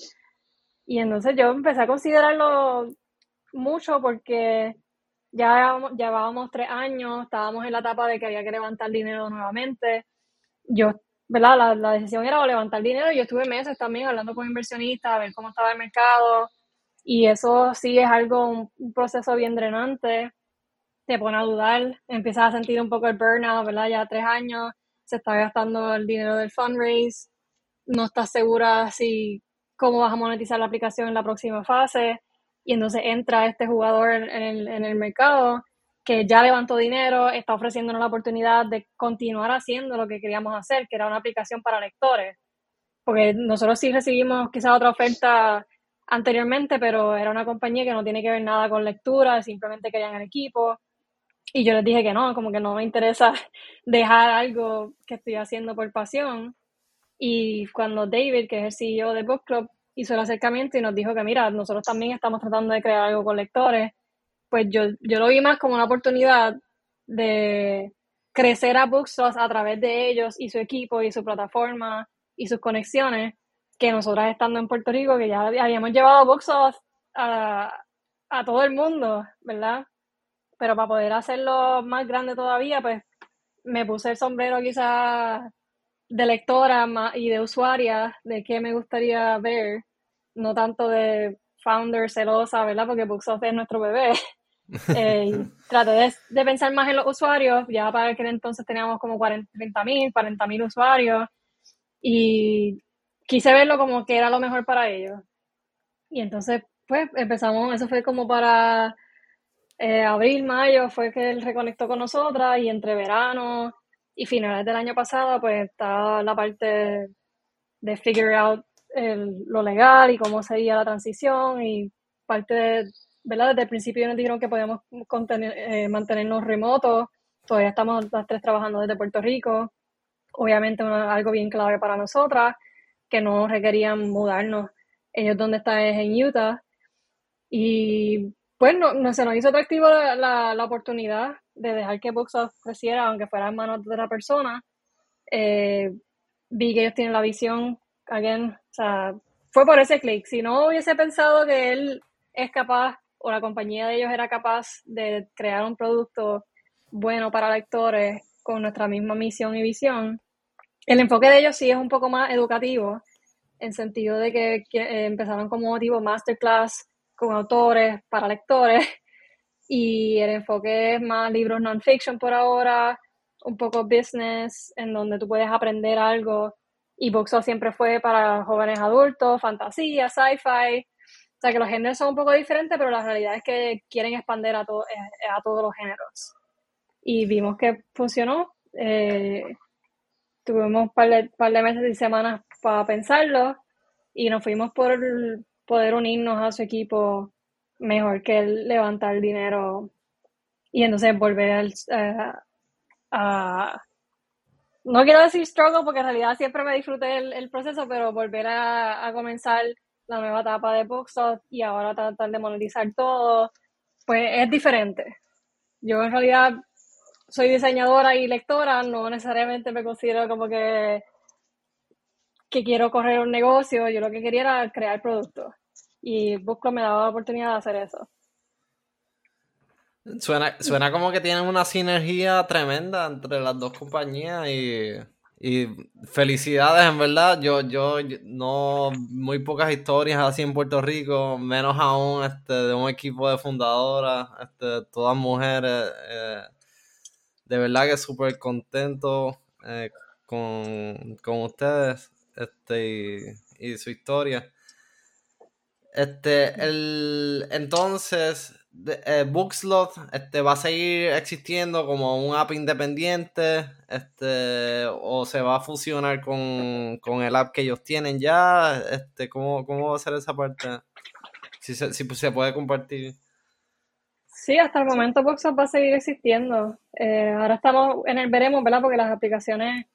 Y entonces yo empecé a considerarlo mucho porque ya llevábamos tres años, estábamos en la etapa de que había que levantar dinero nuevamente. Yo, ¿verdad? La, la decisión era levantar dinero. Yo estuve meses también hablando con inversionistas, a ver cómo estaba el mercado, y eso sí es algo, un, proceso bien drenante, te pone a dudar, empiezas a sentir un poco el burnout, ¿verdad? Ya tres años se está gastando el dinero del fundraise, no estás segura si cómo vas a monetizar la aplicación en la próxima fase, y entonces entra este jugador en, el, en el mercado que ya levantó dinero, está ofreciéndonos la oportunidad de continuar haciendo lo que queríamos hacer, que era una aplicación para lectores. Porque nosotros sí recibimos quizás otra oferta anteriormente, pero era una compañía que no tiene que ver nada con lectura, simplemente querían el equipo. Y yo les dije que no, como que no me interesa dejar algo que estoy haciendo por pasión. Y cuando David, que es el CEO de Book Club, hizo el acercamiento y nos dijo que, mira, nosotros también estamos tratando de crear algo con lectores, pues yo, yo lo vi más como una oportunidad de crecer a Bookstores a través de ellos y su equipo y su plataforma y sus conexiones que nosotras estando en Puerto Rico, que ya habíamos llevado box a, a todo el mundo, ¿verdad? Pero para poder hacerlo más grande todavía, pues me puse el sombrero quizás de lectora y de usuaria de qué me gustaría ver, no tanto de founder celosa, ¿verdad? Porque Booksoft es nuestro bebé. eh, traté de, de, pensar más en los usuarios, ya para aquel entonces teníamos como 40 mil, 40 mil usuarios, y quise verlo como que era lo mejor para ellos. Y entonces, pues empezamos, eso fue como para eh, abril, mayo, fue que él reconectó con nosotras y entre verano y finales del año pasado, pues estaba la parte de figure out lo legal y cómo sería la transición y parte de, ¿verdad? Desde el principio nos dijeron que podíamos eh, mantenernos remotos, todavía estamos las tres trabajando desde Puerto Rico, obviamente algo bien clave para nosotras que no requerían mudarnos. Ellos donde están es en Utah. Y pues no, se nos hizo atractivo la, la, oportunidad de dejar que Boxoff creciera, aunque fuera en manos de otra persona. Eh, vi que ellos tienen la visión, again, o sea, fue por ese clic. Si no hubiese pensado que él es capaz, o la compañía de ellos era capaz de crear un producto bueno para lectores con nuestra misma misión y visión, el enfoque de ellos sí es un poco más educativo, en sentido de que, eh, empezaron como tipo masterclass con autores para lectores y el enfoque es más libros non-fiction por ahora, un poco business, en donde tú puedes aprender algo. Y Boxo siempre fue para jóvenes adultos, fantasía, sci-fi. O sea que los géneros son un poco diferentes, pero la realidad es que quieren expandir a, eh, a todos los géneros. Y vimos que funcionó. Eh, tuvimos un par de, par de meses y semanas para pensarlo y nos fuimos por poder unirnos a su equipo mejor que levantar dinero y entonces volver eh, a, no quiero decir struggle porque en realidad siempre me disfruté el, proceso, pero volver a, comenzar la nueva etapa de Boxoff y ahora tratar de monetizar todo, pues es diferente. Yo en realidad soy diseñadora y lectora, no necesariamente me considero como que, que quiero correr un negocio, yo lo que quería era crear productos y Busco me daba la oportunidad de hacer eso. Suena, suena como que tienen una sinergia tremenda entre las dos compañías y, y felicidades, en verdad. Yo, yo, no, muy pocas historias así en Puerto Rico, menos aún este, de un equipo de fundadoras, este, todas mujeres. Eh, de verdad que súper contento eh, con, ustedes este, y, su historia. Este, el, entonces, eh, este, va a seguir existiendo como un app independiente, este, o se va a fusionar con, el app que ellos tienen ya, este, ¿cómo, cómo va a ser esa parte? Si se, si se puede compartir. Sí, hasta el momento Boxup va a seguir existiendo. Eh, ahora estamos en el veremos, ¿verdad? Porque las aplicaciones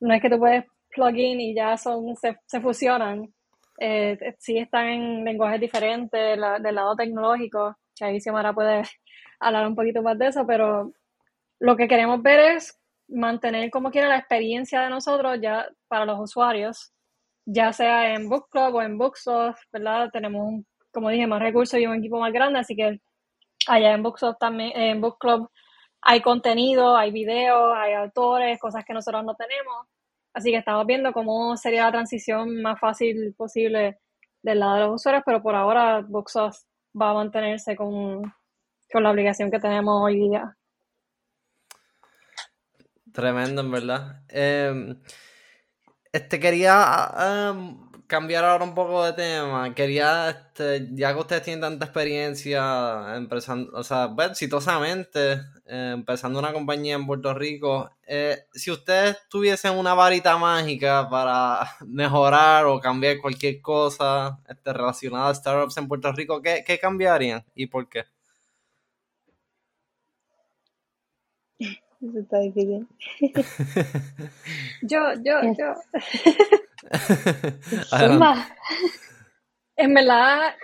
no es que tú puedes plugin y ya son se, se fusionan. Eh, sí están en lenguajes diferentes del lado tecnológico. Que ahí Xiomara puede hablar un poquito más de eso, pero lo que queremos ver es mantener como quiera la experiencia de nosotros ya para los usuarios, ya sea en Book Club o en Booksoft, ¿verdad? Tenemos, como dije, más recursos y un equipo más grande, así que Allá en Book, también, en Book Club hay contenido, hay videos, hay autores, cosas que nosotros no tenemos. Así que estamos viendo cómo sería la transición más fácil posible del lado de los usuarios, pero por ahora Booksoft va a mantenerse con, con la obligación que tenemos hoy día. Tremendo, en verdad. Em, este quería em, cambiar ahora un poco de tema. Quería, este, ya que ustedes tienen tanta experiencia empezando, o sea, ver, exitosamente, eh, empezando una compañía en Puerto Rico, eh, si ustedes tuviesen una varita mágica para mejorar o cambiar cualquier cosa este, relacionada a startups en Puerto Rico, ¿qué, qué cambiarían y por qué? Eso está difícil. yo, yo, yo. en verdad,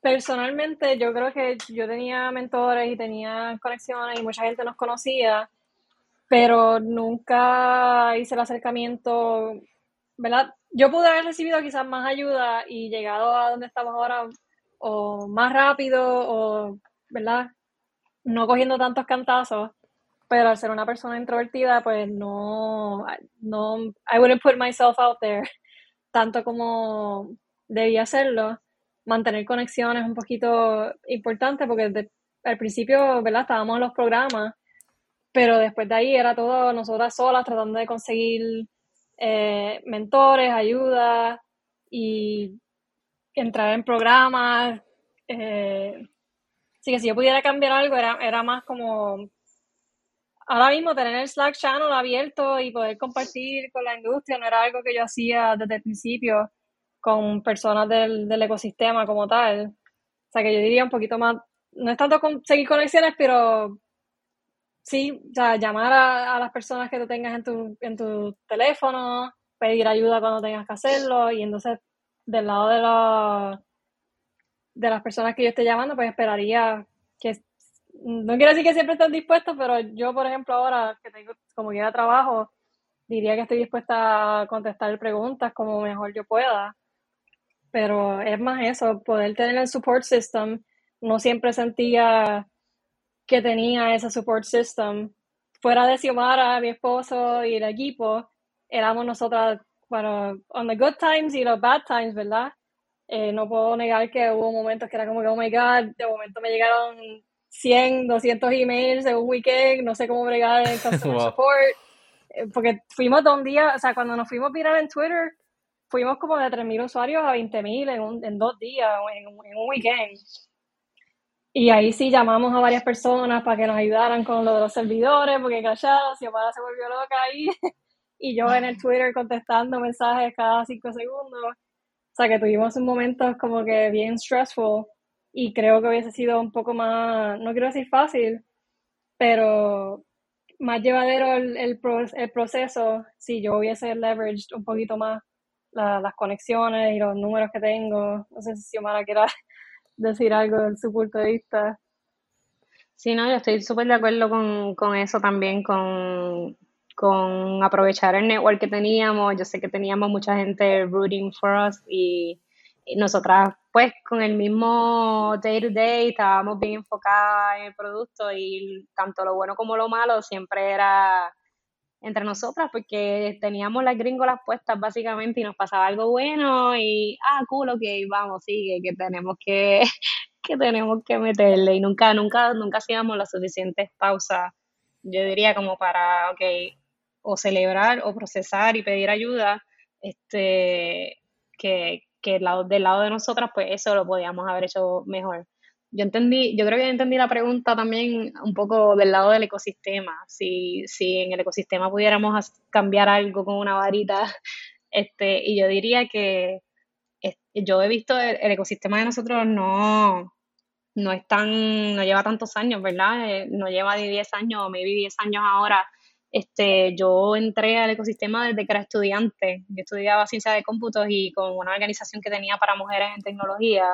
personalmente, yo creo que yo tenía mentores y tenía conexiones y mucha gente nos conocía, pero nunca hice el acercamiento, ¿verdad? Yo pude haber recibido quizás más ayuda y llegado a donde estamos ahora o más rápido o, ¿verdad? No cogiendo tantos cantazos pero al ser una persona introvertida, pues no, no, I wouldn't put myself out there tanto como debía hacerlo. Mantener conexiones es un poquito importante porque al principio, ¿verdad? Estábamos en los programas, pero después de ahí era todo nosotras solas tratando de conseguir eh, mentores, ayuda y entrar en programas. Eh, así que si yo pudiera cambiar algo, era, era más como ahora mismo tener el Slack channel abierto y poder compartir con la industria no era algo que yo hacía desde el principio con personas del, ecosistema como tal. O sea que yo diría un poquito más, no es tanto conseguir conexiones, pero sí, o sea, llamar a, las personas que tú tengas en tu, en tu teléfono, pedir ayuda cuando tengas que hacerlo y entonces del lado de, la, de las personas que yo esté llamando, pues esperaría no quiero decir que siempre estén dispuestos, pero yo, por ejemplo, ahora que tengo como que trabajo, diría que estoy dispuesta a contestar preguntas como mejor yo pueda. Pero es más eso, poder tener el support system. No siempre sentía que tenía ese support system. Fuera de Xiomara, mi esposo y el equipo, éramos nosotras, bueno, on the good times y los bad times, ¿verdad? Eh, no puedo negar que hubo momentos que era como que, oh my god, de momento me llegaron 100, 200 emails en un weekend, no sé cómo bregar en customer support, eh, porque fuimos de un día, o sea, cuando nos fuimos viral en Twitter, fuimos como de 3.000 usuarios a 20.000 en, en dos días, en, en un weekend. Y ahí sí llamamos a varias personas para que nos ayudaran con lo de los servidores, porque callados, si Omar se volvió loca ahí. y yo en el Twitter contestando mensajes cada cinco segundos. O sea que tuvimos un momento como que bien stressful y creo que hubiese sido un poco más, no quiero decir fácil, pero más llevadero el, el, el proceso si yo hubiese leveraged un poquito más las conexiones y los números que tengo. No sé si Xiomara quiera decir algo de su punto de vista. Sí, no, yo estoy súper de acuerdo con, con eso también, con, con aprovechar el network que teníamos. Yo sé que teníamos mucha gente rooting for us y, nosotras pues con el mismo day to day estábamos bien enfocadas en el producto y tanto lo bueno como lo malo siempre era entre nosotras porque teníamos las gringolas puestas básicamente y nos pasaba algo bueno y ah cool ok vamos sigue que tenemos que que tenemos que meterle y nunca nunca nunca hacíamos las suficientes pausas yo diría como para ok o celebrar o procesar y pedir ayuda, este, que, que lado, del lado de nosotras, pues eso lo podíamos haber hecho mejor. Yo entendí, yo creo que entendí la pregunta también un poco del lado del ecosistema. Si, si en el ecosistema pudiéramos cambiar algo con una varita, este, y yo diría que yo he visto el, ecosistema de nosotros no, no es tan, no lleva tantos años, ¿verdad? Eh, no lleva de 10 años, maybe 10 años ahora este, yo entré al ecosistema desde que era estudiante. Yo estudiaba ciencia de cómputos y con una organización que tenía para mujeres en tecnología,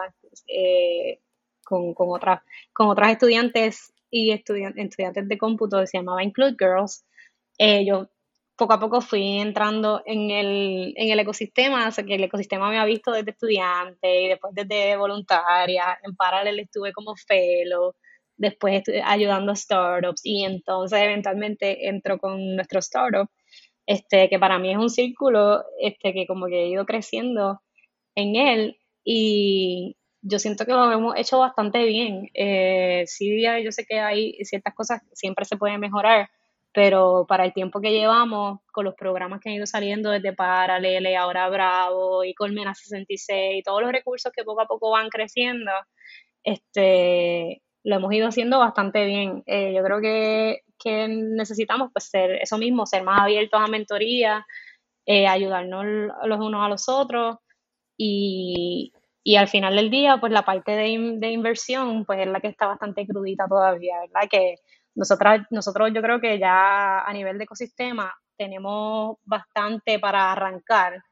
eh, con, con, otras, con otras estudiantes y estudiantes de cómputo, se llamaba Include Girls. Eh, yo poco a poco fui entrando en el, en el ecosistema, o sea que el ecosistema me ha visto desde estudiante y después desde voluntaria. En paralelo estuve como fellow después ayudando a startups y entonces eventualmente entro con nuestro startup, este, que para mí es un círculo este, que como que he ido creciendo en él y yo siento que lo hemos hecho bastante bien. Eh, sí, yo sé que hay ciertas cosas que siempre se pueden mejorar, pero para el tiempo que llevamos, con los programas que han ido saliendo desde Paralele, ahora Bravo y Colmena 66, y todos los recursos que poco a poco van creciendo, este, lo hemos ido haciendo bastante bien. Eh, yo creo que, necesitamos pues ser eso mismo, ser más abiertos a mentoría, eh, ayudarnos los unos a los otros y, al final del día pues la parte de, inversión pues es la que está bastante crudita todavía, ¿verdad? Que nosotras, nosotros yo creo que ya a nivel de ecosistema tenemos bastante para arrancar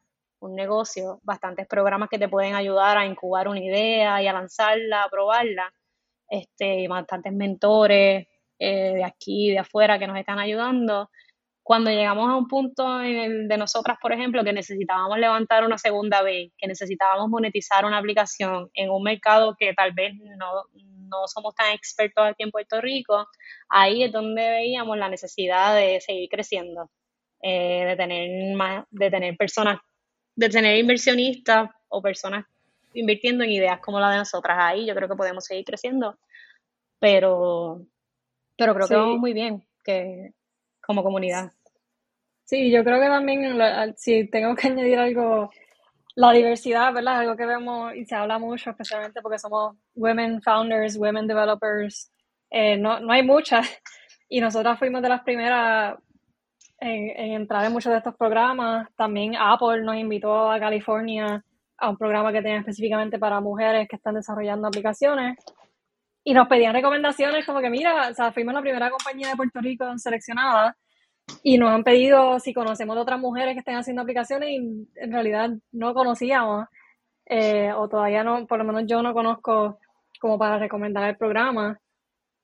un negocio, bastantes programas que te pueden ayudar a incubar una idea y a lanzarla, a probarla este, bastantes mentores eh, de aquí y de afuera que nos están ayudando. Cuando llegamos a un punto en el de nosotras, por ejemplo, que necesitábamos levantar una segunda vez, que necesitábamos monetizar una aplicación en un mercado que tal vez no, no somos tan expertos aquí en Puerto Rico, ahí es donde veíamos la necesidad de seguir creciendo, eh, de tener más, de tener personas, de tener inversionistas o personas invirtiendo en ideas como la de nosotras. Ahí yo creo que podemos seguir creciendo, pero, pero creo que vamos muy bien que, como comunidad. Sí, yo creo que también, si tengo que añadir algo, la diversidad, ¿verdad? Algo que vemos y se habla mucho, especialmente porque somos women founders, women developers. Eh, no, no hay muchas. Y nosotras fuimos de las primeras en, en, entrar en muchos de estos programas. También Apple nos invitó a California a un programa que tenía específicamente para mujeres que están desarrollando aplicaciones y nos pedían recomendaciones como que mira, o sea, fuimos la primera compañía de Puerto Rico seleccionada y nos han pedido si conocemos de otras mujeres que estén haciendo aplicaciones y en realidad no conocíamos eh, o todavía no, por lo menos yo no conozco como para recomendar el programa.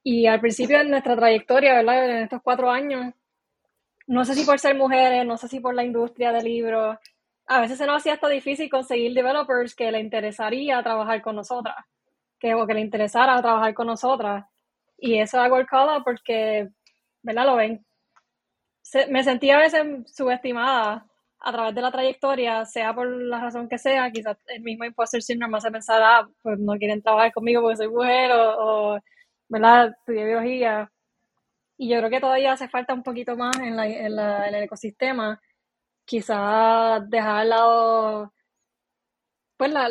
Y al principio de nuestra trayectoria, ¿verdad? En estos cuatro años, no sé si por ser mujeres, no sé si por la industria del libro, a veces se nos hacía hasta difícil conseguir developers que le interesaría trabajar con nosotras, que, o que le interesara trabajar con nosotras. Y eso hago el call porque, ¿verdad? Lo ven. me sentía a veces subestimada a través de la trayectoria, sea por la razón que sea, quizás el mismo imposter syndrome me hace pensar, ah, pues no quieren trabajar conmigo porque soy mujer o, ¿verdad? Estudié biología. Y yo creo que todavía hace falta un poquito más en, la, en, la, en el ecosistema quizás dejar al lado pues la,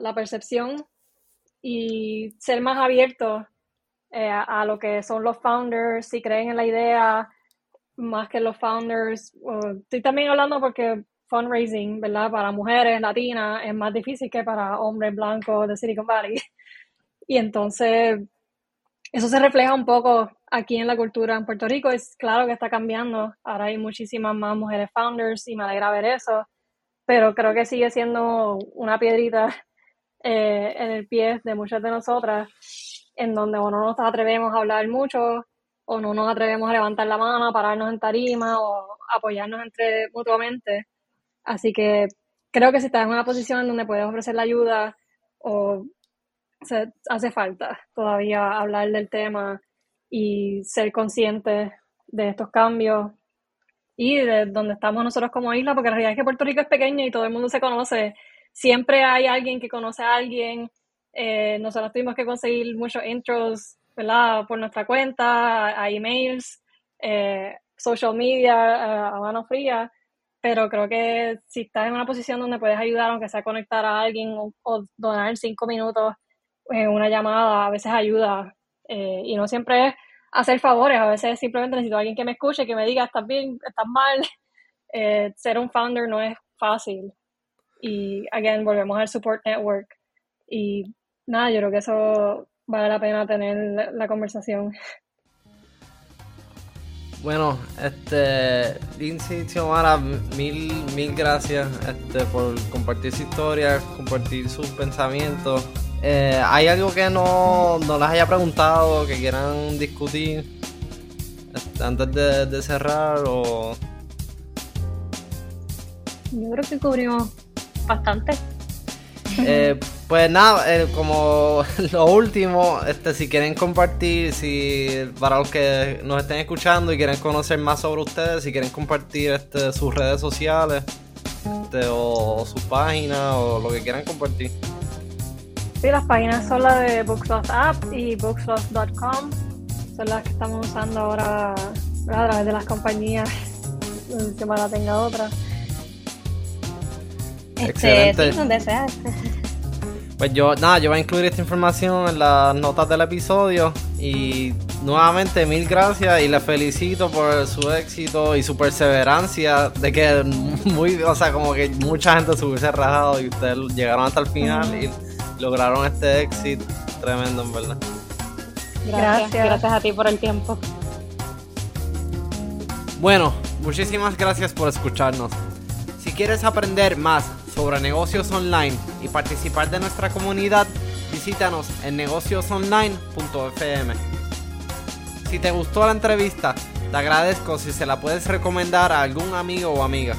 la, percepción y ser más abierto eh, a, lo que son los founders, si creen en la idea, más que los founders. estoy también hablando porque fundraising, ¿verdad? Para mujeres latinas es más difícil que para hombres blancos de Silicon Valley. Y entonces, eso se refleja un poco aquí en la cultura en Puerto Rico. Es claro que está cambiando. Ahora hay muchísimas más mujeres founders y me alegra ver eso. Pero creo que sigue siendo una piedrita eh, en el pie de muchas de nosotras, en donde o no nos atrevemos a hablar mucho, o no nos atrevemos a levantar la mano, a pararnos en tarima o apoyarnos entre mutuamente. Así que creo que si estás en una posición en donde puedes ofrecer la ayuda o se, hace falta todavía hablar del tema y ser consciente de estos cambios y de donde estamos nosotros como isla, porque la realidad es que Puerto Rico es pequeño y todo el mundo se conoce. Siempre hay alguien que conoce a alguien. Eh, nosotros tuvimos que conseguir muchos intros ¿verdad? por nuestra cuenta, a, emails, eh, social media, a mano fría pero creo que si estás en una posición donde puedes ayudar, aunque sea conectar a alguien o, donar cinco minutos en una llamada, a veces ayuda. Eh, y no siempre es hacer favores, a veces simplemente necesito a alguien que me escuche, que me diga, estás bien, estás mal. Eh, ser un founder no es fácil. Y, again, volvemos al support network. Y nada, yo creo que eso vale la pena tener la conversación. Bueno, este, Lindsay Xiomara, mil, mil gracias este, por compartir su historia, compartir sus pensamientos. Eh, ¿Hay algo que no, no les haya preguntado, que quieran discutir este, antes de, cerrar? O... Yo creo que cubrimos bastante. Eh, pues nada, eh, como lo último, este, si quieren compartir, si para los que nos estén escuchando y quieren conocer más sobre ustedes, si quieren compartir este, sus redes sociales este, o, su página o lo que quieran compartir. Sí, las páginas son las de Booksloft App y booksloft.com. Son las que estamos usando ahora a través de las compañías. Si la tenga otra. Este, donde sea. Pues yo, nada, yo voy a incluir esta información en las notas del episodio. Y nuevamente, mil gracias y les felicito por su éxito y su perseverancia. De que muy, o sea, como que mucha gente se hubiese rajado y ustedes llegaron hasta el final y lograron este éxito tremendo, en verdad. Gracias, gracias a ti por el tiempo. Bueno, muchísimas gracias por escucharnos. Si quieres aprender más sobre negocios online y participar de nuestra comunidad, visítanos en negociosonline.fm. Si te gustó la entrevista, te agradezco si se la puedes recomendar a algún amigo o amiga.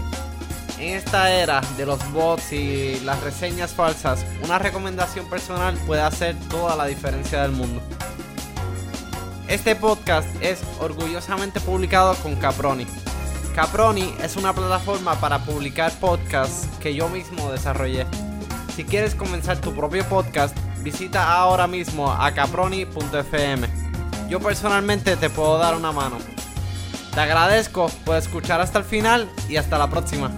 En esta era de los bots y las reseñas falsas, una recomendación personal puede hacer toda la diferencia del mundo. Este podcast es orgullosamente publicado con Caproni Caproni es una plataforma para publicar podcasts que yo mismo desarrollé. Si quieres comenzar tu propio podcast, visita ahora mismo a caproni.fm. Yo personalmente te puedo dar una mano. Te agradezco por escuchar hasta el final y hasta la próxima.